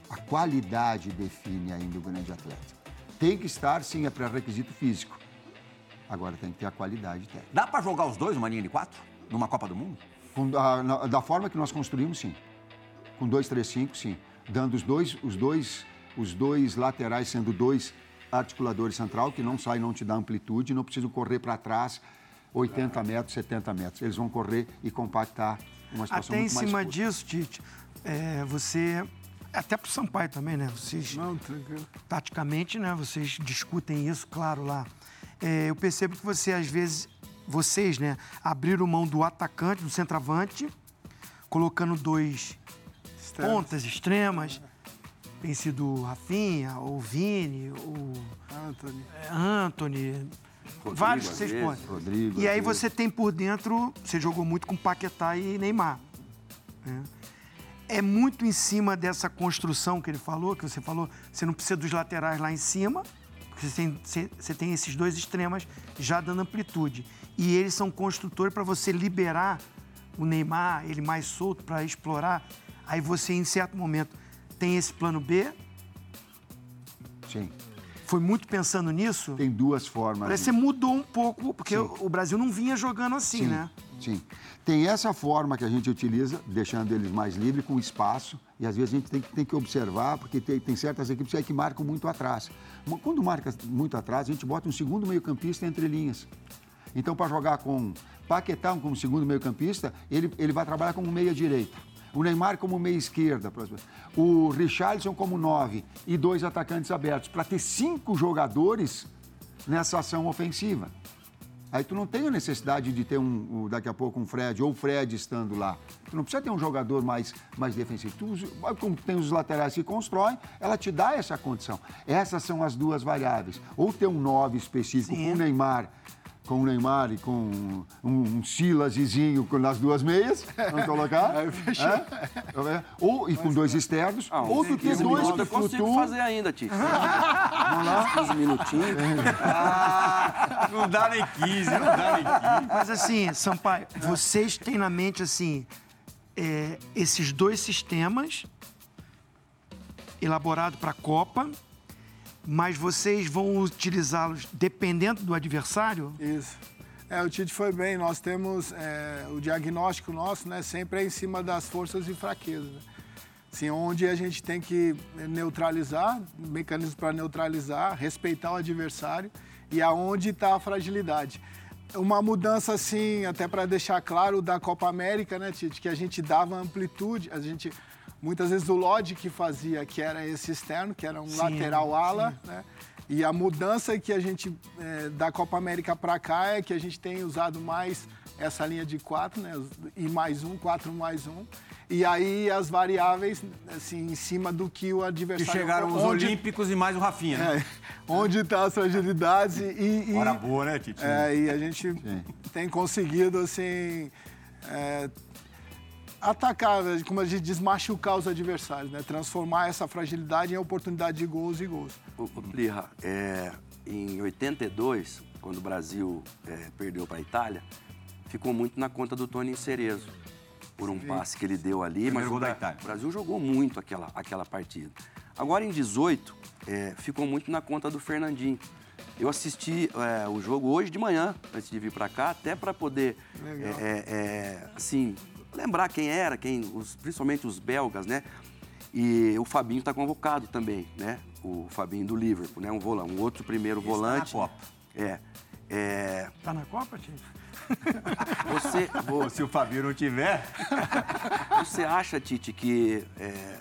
A qualidade define ainda o grande atleta. Tem que estar, sim, é pré-requisito físico. Agora tem que ter a qualidade técnica. Dá para jogar os dois numa linha de quatro? Numa Copa do Mundo? Com- a- na- da forma que nós construímos, sim. Com 2, 3, 5, sim. Dando os dois, os dois, os dois laterais sendo dois articuladores central, que não sai, não te dá amplitude, não precisam correr para trás 80 metros, 70 metros. Eles vão correr e compactar uma situação Até em muito mais cima curta. disso, Tite, é, você. Até pro Sampaio também, né? Vocês, Não, tranquilo. taticamente, né? Vocês discutem isso, claro, lá. É, eu percebo que você, às vezes, vocês, né, abriram mão do atacante, do centroavante, colocando dois pontas extremas. Tem sido o Rafinha, o Vini, o Anthony. é, Anthony, vários que vocês podem. Rodrigo, E aí vezes. você tem por dentro, você jogou muito com Paquetá e Neymar. né? É muito em cima dessa construção que ele falou, que você falou, você não precisa dos laterais lá em cima, porque você tem, você- você tem esses dois extremas já dando amplitude. E eles são construtores para você liberar o Neymar, ele mais solto para explorar. Aí você, em certo momento, tem esse plano B. Sim. Foi muito pensando nisso. Tem duas formas. Parece que você mudou um pouco, porque Sim. o Brasil não vinha jogando assim, Sim, né? Sim. Tem essa forma que a gente utiliza, deixando eles mais livres, com espaço, e às vezes a gente tem, que- tem que observar, porque tem, tem certas equipes aí que marcam muito atrás. Quando marca muito atrás, a gente bota um segundo meio-campista entre linhas. Então, para jogar com Paquetá como segundo meio-campista, ele, ele vai trabalhar como meia-direita. O Neymar como meia-esquerda. por exemplo. O Richarlison como nove e dois atacantes abertos, para ter cinco jogadores nessa ação ofensiva. Aí tu não tem a necessidade de ter um, daqui a pouco um Fred ou o Fred estando lá. Tu não precisa ter um jogador mais, mais defensivo. Tu, como tem os laterais que constroem, ela te dá essa condição. Essas são as duas variáveis. Ou ter um 9 específico com o Neymar, com o Neymar e com um, um Silaszinho nas duas meias, vamos colocar. Aí fechou. É? Ou, e com dois externos, Ah, ou tu ter 15 dois minutos que eu consigo fazer ainda, Tite. Vamos lá. 15 minutinhos. Ah, não dá nem 15, não dá nem 15. Mas assim, Sampaio, vocês têm na mente assim é, esses dois sistemas elaborados para a Copa, mas vocês vão utilizá-los dependendo do adversário? Isso. É, o Tite foi bem. Nós temos é, o diagnóstico nosso, né? Sempre é em cima das forças e fraquezas. Assim, onde a gente tem que neutralizar, mecanismos para neutralizar, respeitar o adversário e aonde está a fragilidade. Uma mudança, assim, até para deixar claro, da Copa América, né, Tite? Que a gente dava amplitude, a gente... Muitas vezes o Lodge que fazia, que era esse externo, que era um Sim, lateral ala, né? E a mudança que a gente, é, da Copa América para cá, é que a gente tem usado mais essa linha de quatro, né? E mais um, quatro mais um. E aí as variáveis, assim, em cima do que o Que adversário... chegaram os onde, Olímpicos e mais o Rafinha, né? É, onde estão as fragilidades e... e Hora boa, né, Tite? é, e a gente tem conseguido, assim, é, atacar, né, como a gente diz, machucar os adversários, né? Transformar essa fragilidade em oportunidade de gols e gols. Ô, ô, Plirra, é, em 82, quando o Brasil é, perdeu para a Itália, ficou muito na conta do Tony Cerezo, por um passe que ele deu ali. Primeiro mas gol o, da Itália. o Brasil jogou muito aquela, aquela partida. Agora, em 18, é, ficou muito na conta do Fernandinho. Eu assisti é, o jogo hoje de manhã, antes de vir para cá, até para poder, Legal. é, é, é, assim, lembrar quem era, quem, os- principalmente os belgas, né? E o Fabinho está convocado também, né? O Fabinho do Liverpool, né? Um volante, um outro primeiro Esse tá na volante. Copa. É. é Tá na Copa, Tite? você, Pô, se o Fabio não tiver, você acha, Tite, que é,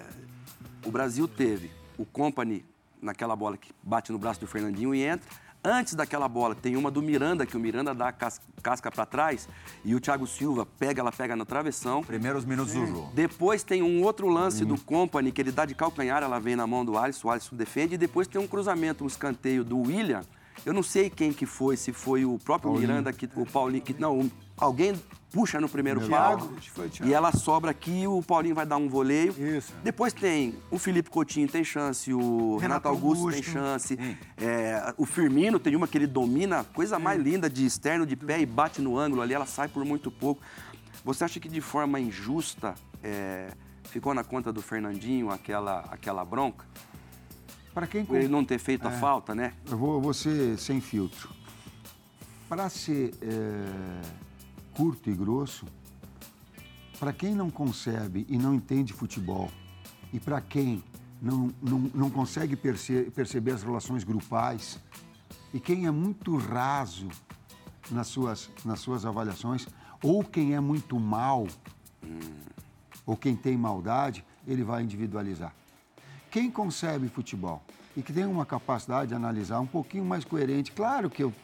o Brasil teve o Company naquela bola que bate no braço do Fernandinho e entra. Antes daquela bola, tem uma do Miranda, que o Miranda dá a cas- casca para trás e o Thiago Silva pega, ela pega na travessão. primeiros minutos do jogo. Depois tem um outro lance do Company, que ele dá de calcanhar, ela vem na mão do Alisson, o Alisson defende. E depois tem um cruzamento, um escanteio do William. Eu não sei quem que foi, se foi o próprio Miranda, que, o Paulinho, que não, um- alguém puxa no primeiro pau. Thiago, foi o Thiago. E ela sobra aqui, o Paulinho vai dar um voleio. Isso. Depois tem o Felipe Coutinho tem chance, o Renato, Renato Augusto, tem Augusto. chance. É, o Firmino tem uma que ele domina, coisa mais linda de externo de pé e bate no ângulo ali, ela sai por muito pouco. Você acha que de forma injusta é, ficou na conta do Fernandinho aquela, aquela bronca? Para quem Por ele não ter feito a falta, né? Eu vou, eu vou ser sem filtro. Para ser é, curto e grosso, para quem não concebe e não entende futebol, e para quem não, não, não consegue perce- perceber as relações grupais, e quem é muito raso nas suas, nas suas avaliações, ou quem é muito mal, ou quem tem maldade, ele vai individualizar. Quem concebe futebol e que tem uma capacidade de analisar um pouquinho mais coerente, claro que eu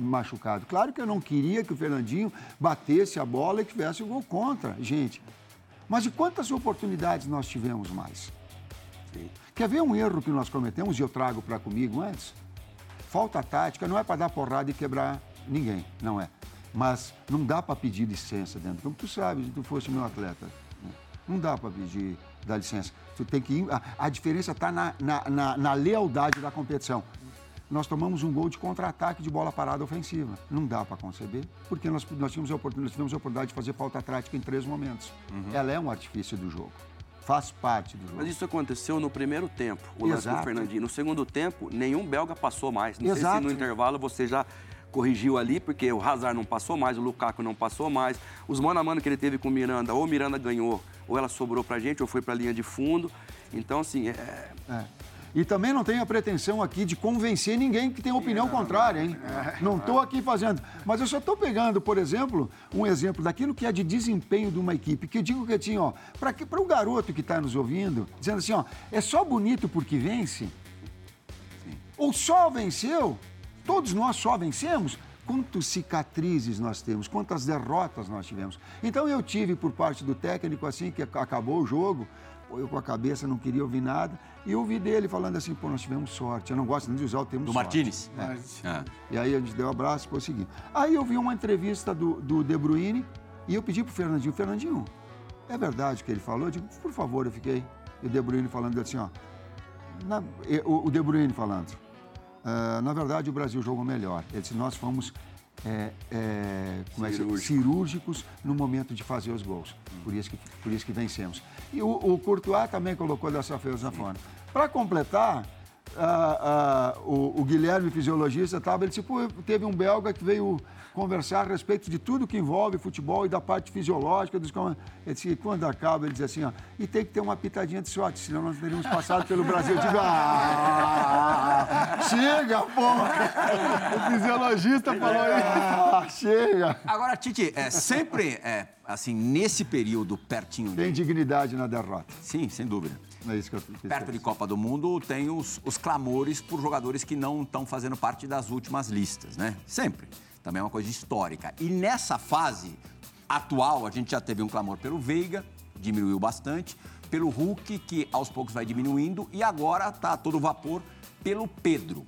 machucado, claro que eu não queria que o Fernandinho batesse a bola e tivesse o gol contra, gente. Mas de quantas oportunidades nós tivemos mais? Quer ver um erro que nós cometemos e eu trago para comigo antes? Falta tática não é para dar porrada e quebrar ninguém, não é. Mas não dá para pedir licença dentro. Como tu sabe, se tu fosse meu atleta, né? não dá para pedir dar licença. Tu tem que ir, a, a diferença está na, na, na, na lealdade da competição nós tomamos um gol de contra-ataque de bola parada ofensiva. Não dá para conceber, porque nós, nós, tínhamos a oportunidade, tivemos a oportunidade de fazer falta tática em três momentos. Uhum. Ela é um artifício do jogo. Faz parte do jogo. Mas isso aconteceu no primeiro tempo, o lance do Fernandinho. No segundo tempo, nenhum belga passou mais. Não Exato. sei se no intervalo você já corrigiu ali, porque o Hazard não passou mais, o Lukaku não passou mais. Os mano a mano que ele teve com o Miranda, ou o Miranda ganhou, ou ela sobrou pra gente, ou foi pra linha de fundo. Então, assim, é... é. E também não tenho a pretensão aqui de convencer ninguém que tem opinião contrária, hein? Não estou aqui fazendo. Mas eu só estou pegando, por exemplo, um exemplo daquilo que é de desempenho de uma equipe. Que eu digo que tinha, ó, para o garoto que está nos ouvindo, dizendo assim, ó, é só bonito porque vence? Sim. Ou só venceu? Todos nós só vencemos? Quantas cicatrizes nós temos, quantas derrotas nós tivemos. Então eu tive por parte do técnico assim que acabou o jogo, eu com a cabeça, não queria ouvir nada. E eu ouvi dele falando assim, pô, nós tivemos sorte. Eu não gosto nem de usar o termo do sorte. Do Martinez? É. Ah. E aí a gente deu um abraço e foi o seguinte. Aí eu vi uma entrevista do, do De Bruyne e eu pedi pro Fernandinho, Fernandinho, é verdade o que ele falou? Eu digo, por favor, eu fiquei. E o De Bruyne falando assim, ó. Na, o, o De Bruyne falando. Uh, na verdade, o Brasil jogou melhor. Ele disse, nós fomos é, é, como Cirúrgico. é cirúrgicos no momento de fazer os gols. Por isso que, por isso que vencemos. E o, o Courtois também colocou dessa na forma. Para completar, ah, ah, o, o, Guilherme, fisiologista, tava, ele tipo, teve um belga que veio conversar a respeito de tudo que envolve futebol e da parte fisiológica dos ele disse, quando acaba, ele diz assim, ó, e tem que ter uma pitadinha de sorte, senão nós teríamos passado pelo Brasil. Eu digo, ah, chega, pô! O fisiologista falou aí. Ah, chega! Agora, Titi, é, sempre, é, assim, nesse período pertinho... Tem dignidade na derrota. Sim, sem dúvida. É isso que eu Perto de Copa do Mundo, tem os, os clamores por jogadores que não estão fazendo parte das últimas listas, né? Sempre. Também é uma coisa histórica. E nessa fase atual, a gente já teve um clamor pelo Veiga, diminuiu bastante, pelo Hulk, que aos poucos vai diminuindo, e agora está todo vapor pelo Pedro.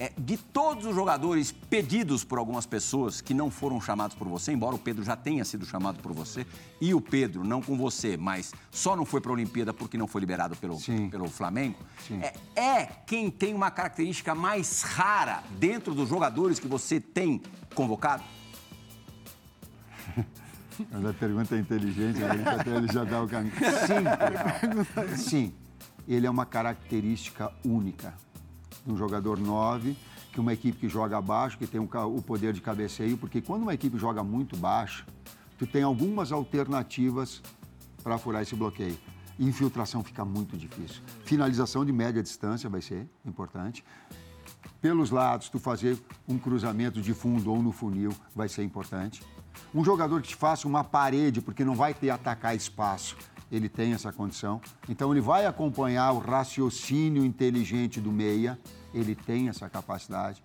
É, de todos os jogadores pedidos por algumas pessoas que não foram chamados por você, embora o Pedro já tenha sido chamado por você, e o Pedro, não com você, mas só não foi para a Olimpíada porque não foi liberado pelo, pelo Flamengo, é, é, quem tem uma característica mais rara dentro dos jogadores que você tem convocado? Mas a pergunta é inteligente, até ele já dá o caminho. Sim, sim, ele é uma característica única um jogador 9, que uma equipe que joga baixo, que tem um, o poder de cabeceio, porque quando uma equipe joga muito baixo, tu tem algumas alternativas para furar esse bloqueio. Infiltração fica muito difícil. Finalização de média distância vai ser importante. Pelos lados, tu fazer um cruzamento de fundo ou no funil vai ser importante. Um jogador que te faça uma parede, porque não vai ter atacar espaço, ele tem essa condição. Então ele vai acompanhar o raciocínio inteligente do meia ele tem essa capacidade.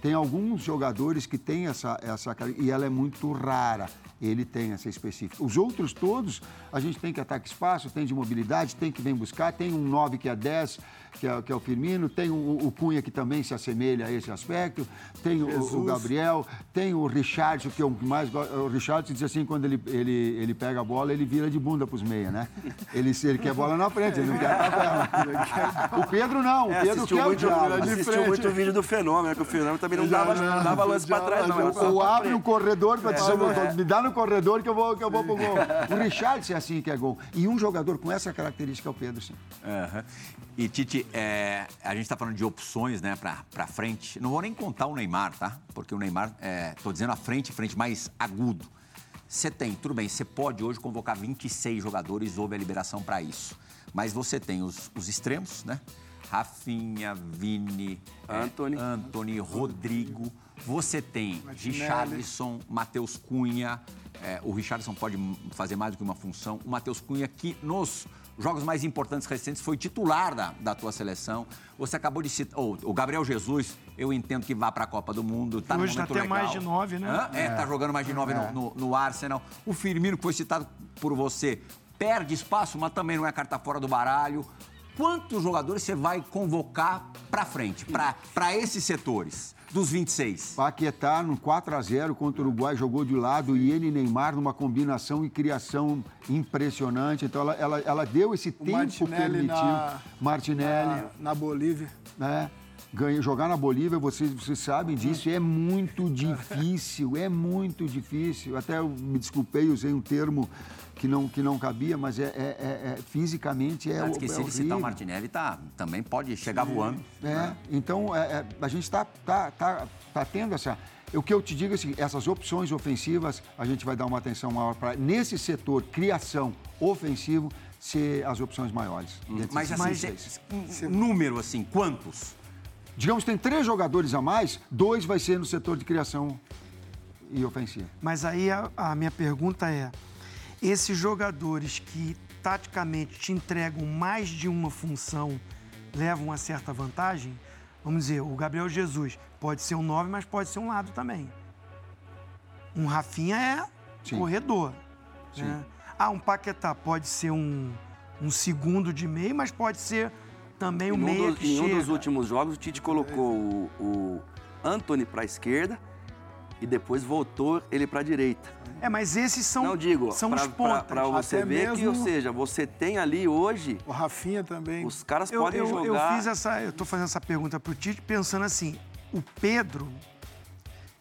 Tem alguns jogadores que têm essa, essa e ela é muito rara. Ele tem essa específica. Os outros todos, a gente tem que ataque espaço, tem de mobilidade, tem que vem buscar, tem um 9 que é 10, que é, que é o Firmino, tem o, o, Cunha que também se assemelha a esse aspecto, tem o, o, Gabriel, tem o Richardson, que é o mais gosto. O Richardson diz assim, quando ele, ele, ele pega a bola, ele vira de bunda pros meia, né? Ele, ele quer bola na frente, ele não quer a O Pedro não, o é, Pedro quer muito, o diabo. Assistiu muito o vídeo do Fenômeno, que o Fenômeno também não dava, não dava lance pra trás, não. Ou abre um corredor pra dizer, é. me dá no corredor que eu vou, que eu vou pro gol. O Richardson é assim que é gol. E um jogador com essa característica é o Pedro, sim. Uhum. E, Tite, é, a gente está falando de opções, né, para frente. Não vou nem contar o Neymar, tá? Porque o Neymar, estou é, dizendo a frente, frente mais agudo. Você tem, tudo bem, você pode hoje convocar 26 jogadores, houve a liberação para isso. Mas você tem os, os extremos, né? Rafinha, Vini, é, Anthony. Anthony, Rodrigo. Você tem Richarlison, Matheus Cunha. É, o Richarlison pode fazer mais do que uma função. O Matheus Cunha, que nos jogos mais importantes recentes foi titular da, da tua seleção. Você acabou de citar. Oh, o Gabriel Jesus, eu entendo que vá para a Copa do Mundo. Tá Hoje tá momento até legal. mais de nove, né? Hã? É, tá jogando mais de nove no, no- no Arsenal. O Firmino, que foi citado por você, perde espaço, mas também não é carta fora do baralho. Quantos jogadores você vai convocar para frente, para esses setores, dos 26? Paquetá no 4 a 0 contra o Uruguai jogou de lado e ele e Neymar numa combinação e criação impressionante. Então ela, ela, ela deu esse tempo Martinelli permitiu. na- Martinelli, Na, na Bolívia. né? Ganha, jogar na Bolívia, vocês, vocês sabem disso, é muito difícil, é muito difícil. Até eu me desculpei, usei um termo que não, que não cabia, mas é, é- é- é- fisicamente é, Eu o- esqueci é de citar horrível. o Martinelli, tá, também pode chegar voando. É, então é, é, a gente está tá, tá, tá tendo essa. O que eu te digo é assim, essas opções ofensivas, a gente vai dar uma atenção maior para, nesse setor, criação ofensivo, ser as opções maiores. dentre Mas assim, 16. cê- um número assim, quantos? Digamos que tem três jogadores a mais, dois vai ser no setor de criação e ofensiva. Mas aí a, a minha pergunta é: esses jogadores que taticamente te entregam mais de uma função levam uma certa vantagem? Vamos dizer, o Gabriel Jesus pode ser um 9, mas pode ser um lado também. Um Rafinha é Sim. corredor. né? Ah, um Paquetá pode ser um, um segundo de meio, mas pode ser também Em o um, meia dos, em um dos últimos jogos, o Tite colocou o, o Anthony para a esquerda e depois voltou ele para a direita. É, mas esses são, Não digo, são os pontas. para você Até ver que, ou mesmo- seja, você tem ali hoje, O Rafinha também. os caras Eu, podem eu, eu jogar. fiz essa, eu tô fazendo essa pergunta pro Tite pensando assim, o Pedro,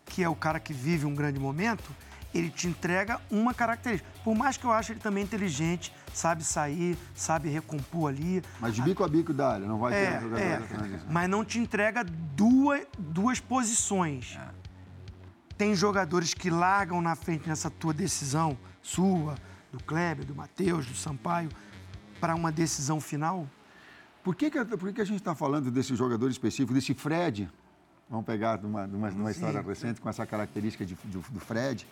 que é o cara que vive um grande momento, ele te entrega uma característica. Por mais que eu ache ele também inteligente, sabe sair, sabe recompor ali. Mas de bico a bico da área, não vai ter É, um jogador é, transição. mas não te entrega duas, duas posições. Tem jogadores que largam na frente nessa tua decisão, sua, do Kleber, do Matheus, do Sampaio, para uma decisão final? Por que, que, por que, que a gente está falando desse jogador específico, desse Fred? Vamos pegar de uma, de uma, de uma história recente com essa característica de- do, do Fred.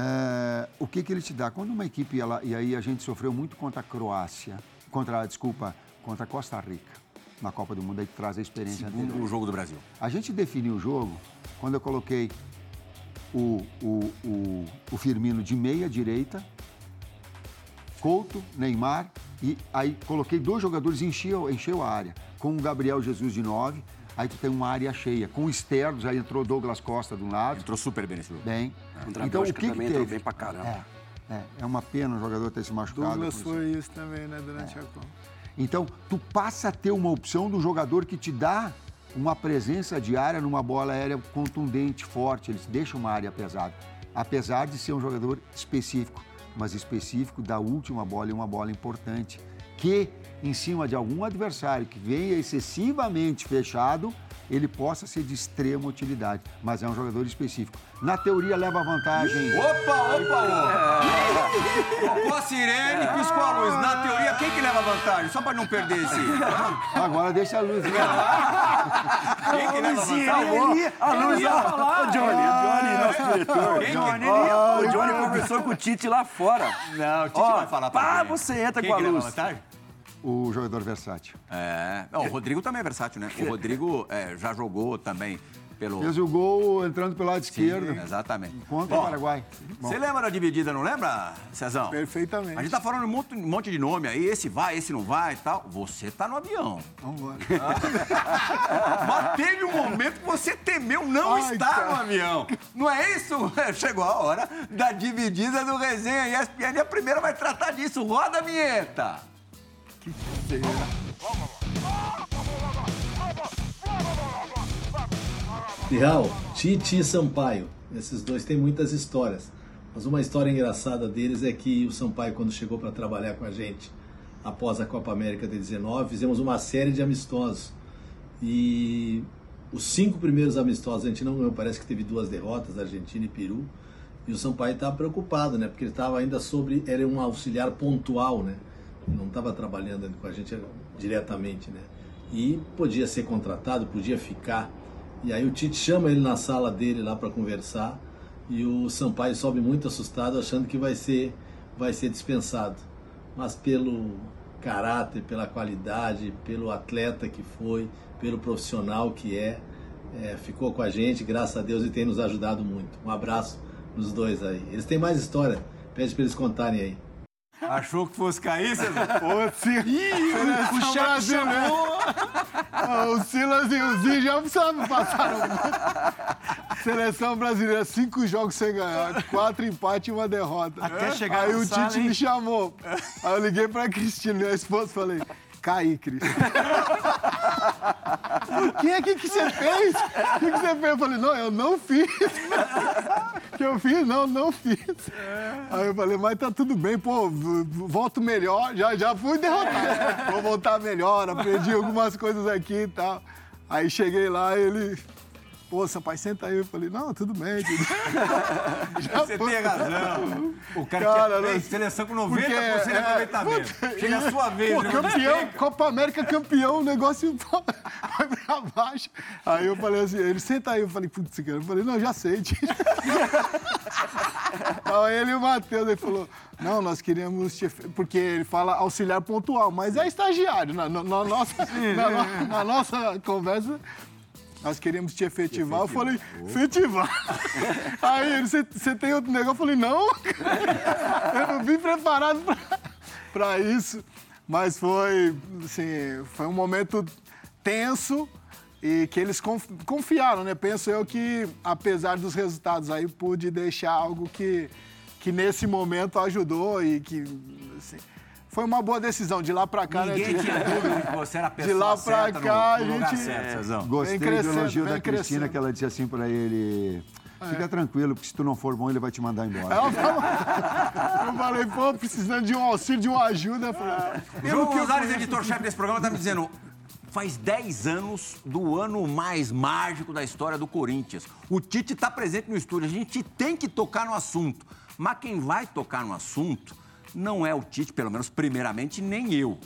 É, o que, que ele te dá? Quando uma equipe, ela, e aí a gente sofreu muito contra a Croácia, contra, desculpa, contra a Costa Rica, na Copa do Mundo, aí que traz a experiência anterior. Segundo o jogo do Brasil. A gente definiu o jogo quando eu coloquei o, o, o, o Firmino de meia direita, Couto, Neymar, e aí coloquei dois jogadores e encheu, encheu a área. Com o Gabriel Jesus de nove, aí tu tem uma área cheia. Com o externos, aí entrou Douglas Costa de um lado. Entrou super bem nesse jogo. Bem. A Então, o que, que também entrou teve? bem pra caramba. É, é, é uma pena o jogador ter se machucado. Douglas foi isso também, né, durante a Copa. Então, tu passa a ter uma opção do jogador que te dá uma presença diária numa bola aérea contundente, forte. Ele te deixa uma área pesada. Apesar de ser um jogador específico, mas específico da última bola e uma bola importante. Que, em cima de algum adversário que venha excessivamente fechado, ele possa ser de extrema utilidade. Mas é um jogador específico. Na teoria, leva vantagem. Opa, opa, opa! Tocou a sirene, piscou a luz. Na teoria, quem que leva vantagem? Só pra não perder esse. Agora deixa a luz. Né? Quem que leva vantagem? ele ia- A luz, ia falar. o Johnny, o Johnny, nosso diretor. Quem que- Ó, o Johnny conversou com o Tite lá fora. Não, o Tite Ó, vai falar pra pá, você entra Quem com a que leva luz. vantagem? O jogador versátil. É. Não, o Rodrigo também é versátil, né? O Rodrigo é, já jogou também pelo. Fez o gol entrando pelo lado esquerdo. Exatamente. Contra Bom, o Paraguai. Bom, Você lembra da dividida, não lembra, Cezão? Perfeitamente. A gente tá falando um monte, um monte de nome aí, esse vai, esse não vai e tal. Você tá no avião. Vamos embora. Mas teve um momento que você temeu não Ai, estar cara. no avião. Não é isso? Chegou a hora da dividida do resenha ESPN. E a primeira vai tratar disso. Roda a vinheta. Real, Tite e Sampaio. Esses dois têm muitas histórias. Mas uma história engraçada deles é que o Sampaio, quando chegou para trabalhar com a gente após a Copa América de 19, fizemos uma série de amistosos. E os cinco primeiros amistosos a gente não ganhou, parece que teve duas derrotas, Argentina e Peru. E o Sampaio estava preocupado, né? Porque ele estava ainda sobre. Era um auxiliar pontual, né? Não estava trabalhando com a gente diretamente, né? e podia ser contratado, podia ficar. E aí o Tite chama ele na sala dele lá para conversar e o Sampaio sobe muito assustado, achando que vai ser, vai ser dispensado. Mas pelo caráter, pela qualidade, pelo atleta que foi, pelo profissional que é, é, ficou com a gente, graças a Deus, e tem nos ajudado muito. Um abraço nos dois aí. Eles têm mais história, pede para eles contarem aí. Achou que fosse cair, César? Ô, Sil... Ih, o Brasil, né? O Silas e o Zinho já sabem, passaram. Seleção brasileira, cinco jogos sem ganhar, quatro empates e uma derrota. Até chegar Aí o Tite me chamou. Aí eu liguei pra Cristina, minha esposa, e falei, caí, Cris. O que é que, que você fez? O que, você fez? Eu falei, não, eu não fiz. que eu fiz? Não, não fiz. Aí eu falei, mas tá tudo bem, pô, volto melhor. Já, já fui derrotado. Vou voltar melhor, aprendi algumas coisas aqui e tal. Aí cheguei lá, ele. Pô, Sampaio, senta aí. Eu falei, não, tudo bem. Tudo... Já Você foi. tem razão. O cara, Cara, tinha não- feito seleção com 90% Porque, de é, aproveitamento. Chega a sua vez, Pô, né? campeão, Copa América campeão, o negócio vai pra baixo. Aí eu falei assim, ele senta aí. Eu falei, putz, cara. Eu falei, não, já sei. Aí ele e o Matheus, ele falou, não, nós queríamos te... efe-" Porque ele fala auxiliar pontual, mas é estagiário. Na, na- na nossa, na, no- na nossa conversa, nós queríamos te efetivar. Eu falei, efetivar? Aí ele, você tem outro negócio? Eu falei, não, eu não vim preparado para isso. Mas foi, assim, foi um momento tenso e que eles conf- confiaram, né? Penso eu que, apesar dos resultados aí, pude deixar algo que, que nesse momento ajudou e que, assim, foi uma boa decisão. De lá para cá, Ninguém né? tinha dúvida de que você era a pessoa De lá pra certa cá, no, no lugar a gente- certo, Cezão. Gostei do elogio da Cristina, crescendo. que ela disse assim pra ele: fica tranquilo, porque se tu não for bom, ele vai te mandar embora. Falou- eu falei, pô, precisando de um auxílio, de uma ajuda. Eu João Gonzalez, editor-chefe desse programa, tá me dizendo. Faz 10 anos do ano mais mágico da história do Corinthians. O Tite está presente no estúdio. A gente tem que tocar no assunto. Mas quem vai tocar no assunto não é o Tite, pelo menos primeiramente, nem eu.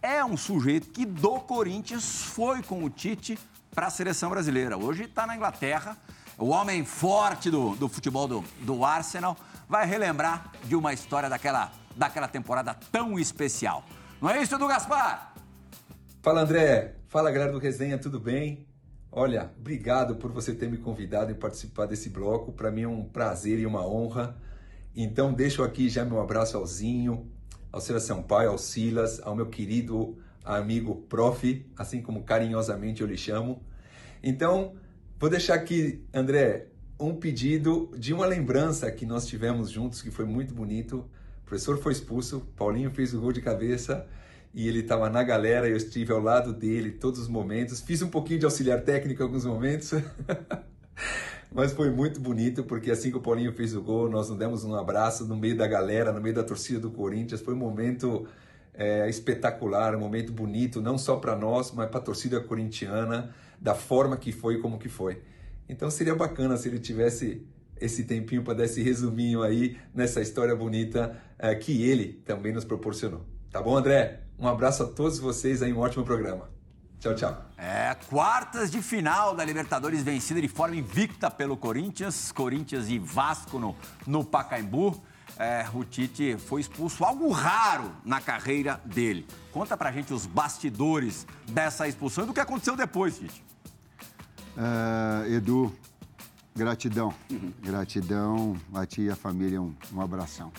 É um sujeito que do Corinthians foi com o Tite para a seleção brasileira. Hoje está na Inglaterra. O homem forte do, do futebol do, do Arsenal vai relembrar de uma história daquela, daquela temporada tão especial. Não é isso, Edu Gaspar? Fala André, fala galera do Resenha, tudo bem? Olha, obrigado por você ter me convidado em participar desse bloco. Para mim é um prazer e uma honra. Então deixo aqui já meu abraço ao Zinho, ao Cira Sampaio, ao Silas, ao meu querido amigo Prof, assim como carinhosamente eu lhe chamo. Então, vou deixar aqui, André, um pedido de uma lembrança que nós tivemos juntos, que foi muito bonito. O professor foi expulso, Paulinho fez o gol de cabeça e ele estava na galera, eu estive ao lado dele todos os momentos. Fiz um pouquinho de auxiliar técnico em alguns momentos. Mas foi muito bonito, porque assim que o Paulinho fez o gol, nós nos demos um abraço no meio da galera, no meio da torcida do Corinthians. Foi um momento é, espetacular, um momento bonito, não só para nós, mas para a torcida corintiana, da forma que foi como que foi. Então seria bacana se ele tivesse esse tempinho para dar esse resuminho aí nessa história bonita é, que ele também nos proporcionou. Tá bom, André? Um abraço a todos vocês aí, um ótimo programa. Tchau, tchau. É, quartas de final da Libertadores vencida de forma invicta pelo Corinthians. Corinthians e Vasco no, no Pacaembu. É, o Tite foi expulso, algo raro na carreira dele. Conta pra gente os bastidores dessa expulsão e do que aconteceu depois, Tite. Ah, Edu, gratidão. Gratidão a ti e a família, um, um abração.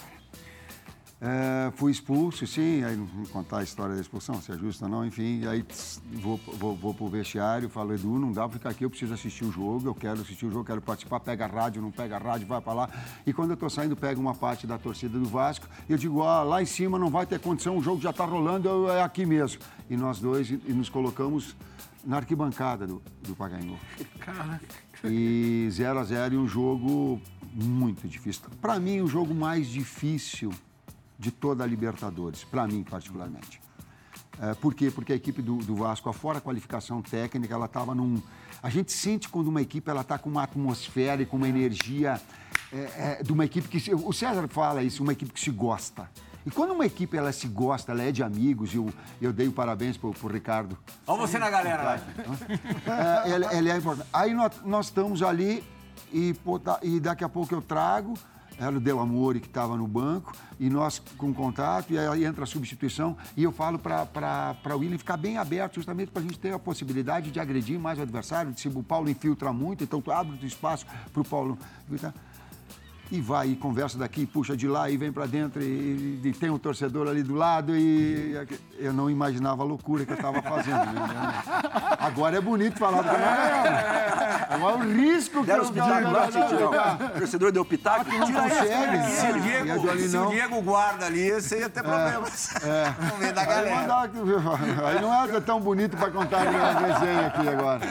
É, fui expulso, sim, aí não vou contar a história da expulsão, se é justo ou não, enfim, aí tss, vou, vou, vou pro vestiário, falo, Edu, não dá pra ficar aqui, eu preciso assistir o jogo, eu quero assistir o jogo, quero participar, pega a rádio, não pega a rádio, vai pra lá. E quando eu tô saindo, pega uma parte da torcida do Vasco, e eu digo, ah, lá em cima não vai ter condição, o jogo já tá rolando, eu- é aqui mesmo. E nós dois, e, e nos colocamos na arquibancada do, do Pacaembu. E 0 a 0 e um jogo muito difícil. Para mim, o jogo mais difícil de toda a Libertadores, para mim particularmente. É, por quê? Porque a equipe do, do Vasco, afora a qualificação técnica, ela estava num. A gente sente quando uma equipe ela está com uma atmosfera e com uma energia é, é, de uma equipe que. se- O César fala isso, uma equipe que se gosta. E quando uma equipe ela se gosta, ela é de amigos, e eu, eu dei o parabéns pro, pro Ricardo. Olha você na galera lá. É, ele, ele é importante. Aí nós, nós estamos ali e, pô, tá- e daqui a pouco eu trago. Era o Del Amore que estava no banco, e nós com contato, e aí entra a substituição, e eu falo para o William ficar bem aberto, justamente para a gente ter a possibilidade de agredir mais o adversário, se o Paulo infiltra muito, então tu abre o espaço para o Paulo infiltrar e vai e conversa daqui, puxa de lá e vem para dentro e, e tem um torcedor ali do lado e eu não imaginava a loucura que eu estava fazendo. né? Agora é bonito falar do Agora é um risco que Deram eu os pitacos lá, Tite? O torcedor deu pitaco? não Tira consegue. Se o E a do Diego, ali se o. Diego guarda ali, você ia ter problemas. No meio da Aí, galera. mandar- aí não é tão bonito para contar a resenha aqui agora.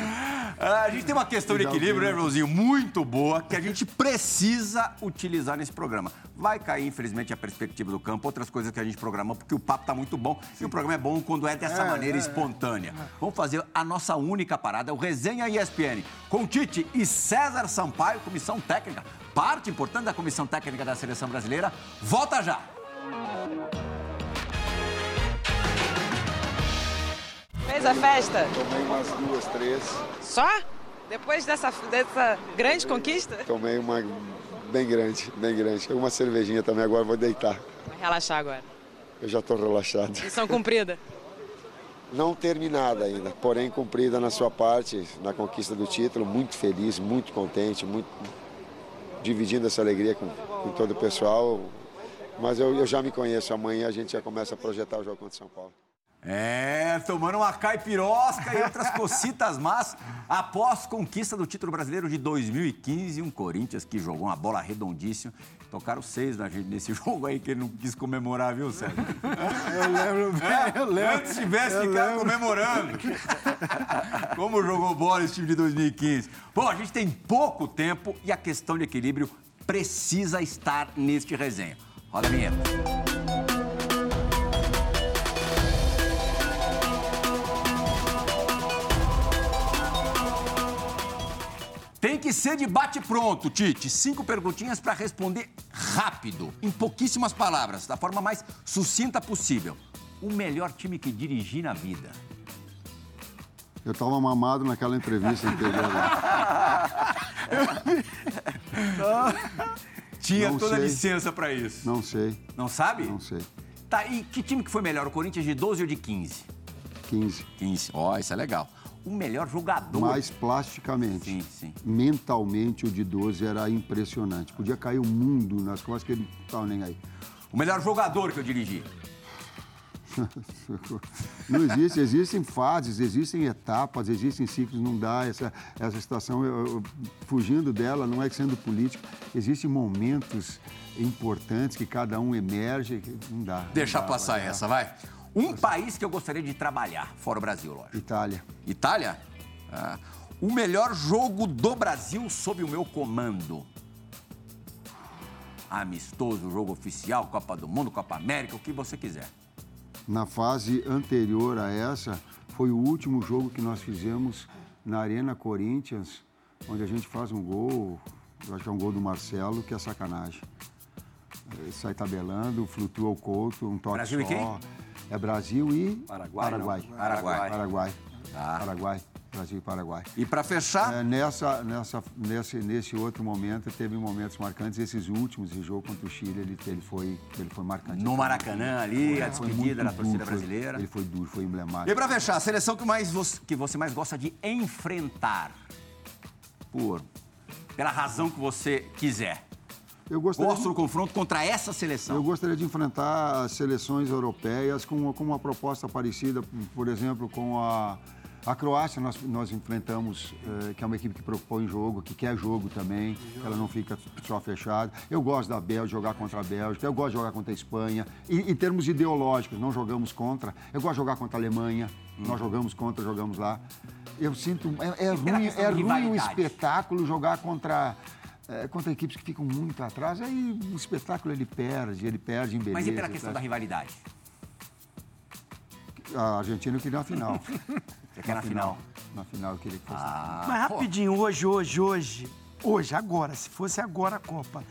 Ah, a gente tem uma questão de equilíbrio, né, tempo. Joãozinho, muito boa, que a gente precisa utilizar nesse programa. Vai cair, infelizmente, a perspectiva do campo, outras coisas que a gente programou, porque o papo tá muito bom. E o programa é bom quando é dessa maneira espontânea. Vamos fazer a nossa única parada, o Resenha ESPN, com Tite e César Sampaio, comissão técnica, parte importante da comissão técnica da seleção brasileira. Volta já! Fez a festa? Tomei umas duas, três. Só? Depois dessa, dessa grande conquista? Tomei uma bem grande, bem grande. Uma cervejinha também, agora vou deitar. Vai relaxar agora. Eu já estou relaxado. Missão cumprida. Não terminada ainda, porém cumprida na sua parte, na conquista do título. Muito feliz, muito contente, muito dividindo essa alegria com, com todo o pessoal. Mas eu, eu já me conheço, amanhã a gente já começa a projetar o jogo contra São Paulo. É, tomando uma caipirosca e outras cocitas más após conquista do título brasileiro de 2015, um Corinthians que jogou uma bola redondíssima. Tocaram seis na gente nesse jogo aí que ele não quis comemorar, viu, Sérgio? Eu lembro bem, eu lembro. Antes tivesse ficado comemorando. Como jogou bola esse time de 2015. Bom, a gente tem pouco tempo e a questão de equilíbrio precisa estar neste resenha. Roda a vinheta. Tem que ser de bate-pronto, Tite. Cinco perguntinhas para responder rápido, em pouquíssimas palavras, da forma mais sucinta possível. O melhor time que dirigi na vida. Eu estava mamado naquela entrevista anterior. Tinha Não toda a sei. licença para isso. Não sei, Não sabe? não sei. Tá, e que time que foi melhor, o Corinthians de 12 ou de 15? 15. 15. Ó, isso é legal. O melhor jogador. Mais plasticamente. Sim, sim. Mentalmente, o de 12 era impressionante. Podia cair o mundo nas costas que ele não estava nem aí. O melhor jogador que eu dirigi. Não existe, existem fases, existem etapas, existem ciclos, não dá essa, essa situação, eu- eu- fugindo dela, não é que sendo político, existem momentos importantes que cada um emerge, não dá. não Deixa dá, passar vai, essa, vai. Um país que eu gostaria de trabalhar, fora o Brasil, lógico. Itália, Itália? Ah. O melhor jogo do Brasil sob o meu comando. Amistoso, jogo oficial, Copa do Mundo, Copa América, o que você quiser. na fase anterior a essa, foi o último jogo que nós fizemos na Arena Corinthians, onde a gente faz um gol, eu acho que é um gol do Marcelo, que é sacanagem. Ele sai tabelando, flutua o couto, um toque Brasil e só. quem? É Brasil e Paraguai, não. Paraguai. Paraguai. Paraguai. Tá. Paraguai. Brasil e Paraguai. E para fechar, É, nessa, nessa, nesse, nesse outro momento, teve momentos marcantes. Esses últimos, esse jogo contra o Chile, ele, ele, foi, ele foi marcante. no Maracanã ali, a Foi despedida da torcida duro, foi- brasileira. ele foi duro, foi emblemático. E para fechar, a seleção que, mais você, que você mais gosta de enfrentar. Por. Pela razão que você quiser. Eu gostaria, do de, confronto contra essa seleção. eu gostaria de enfrentar as seleções europeias com, com uma proposta parecida, por exemplo, com a, a Croácia. Nós, nós enfrentamos, eh, que é uma equipe que propõe jogo, que quer jogo também, ela não fica só fechada. Eu gosto da Bélgica, jogar contra a Bélgica, eu gosto de jogar contra a Espanha. E, em termos ideológicos, não jogamos contra. Eu gosto de jogar contra a Alemanha, nós jogamos contra, jogamos lá. Eu sinto. É, é ruim, é ruim o espetáculo jogar contra. É, contra equipes que ficam muito atrás, aí o espetáculo ele perde, ele perde em beleza. Mas e pela questão da rivalidade? A Argentina eu queria na final. Você quer na final? Na final eu queria que fosse. Ah, Mas pô, rapidinho, hoje, hoje, hoje, hoje, agora, se fosse agora a Copa,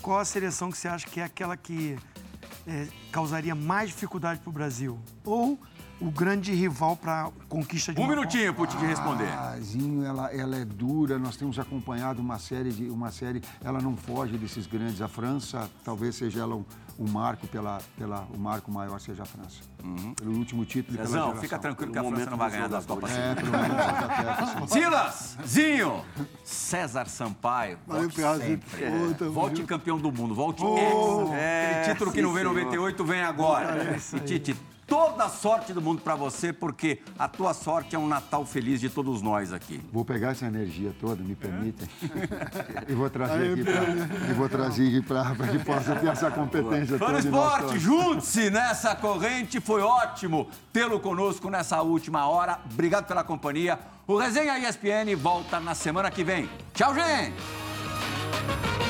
qual a seleção que você acha que é aquela que é, causaria mais dificuldade para o Brasil? Ou o grande rival para conquista de Um uma minutinho pro Tite responder. Ah, Zinho, ela, ela é dura. Nós temos acompanhado uma série de uma série. Ela não foge desses grandes. A França, talvez seja ela um, um marco pela, pela o marco maior seja a França. Pelo último título. e pela geração. fica tranquilo que a França não vai ganhar das Copas. É, pelo menos. Silas, Zinho, César Sampaio, Valeu, sempre. Tamo Volte campeão do mundo, volte Ô, ex. é, Aquele título que não veio em senhor. 98 vem agora. E Tite, toda a sorte do mundo pra você, porque a tua sorte é um Natal feliz de todos nós aqui. Vou pegar essa energia toda, me permitem. e vou trazer aqui para e vou trazer aqui para que possa ter essa competência do toda. Esporte, junte-se nessa corrente. Foi ótimo tê-lo conosco nessa última hora. Obrigado pela companhia. O Resenha ESPN volta na semana que vem. Tchau, gente!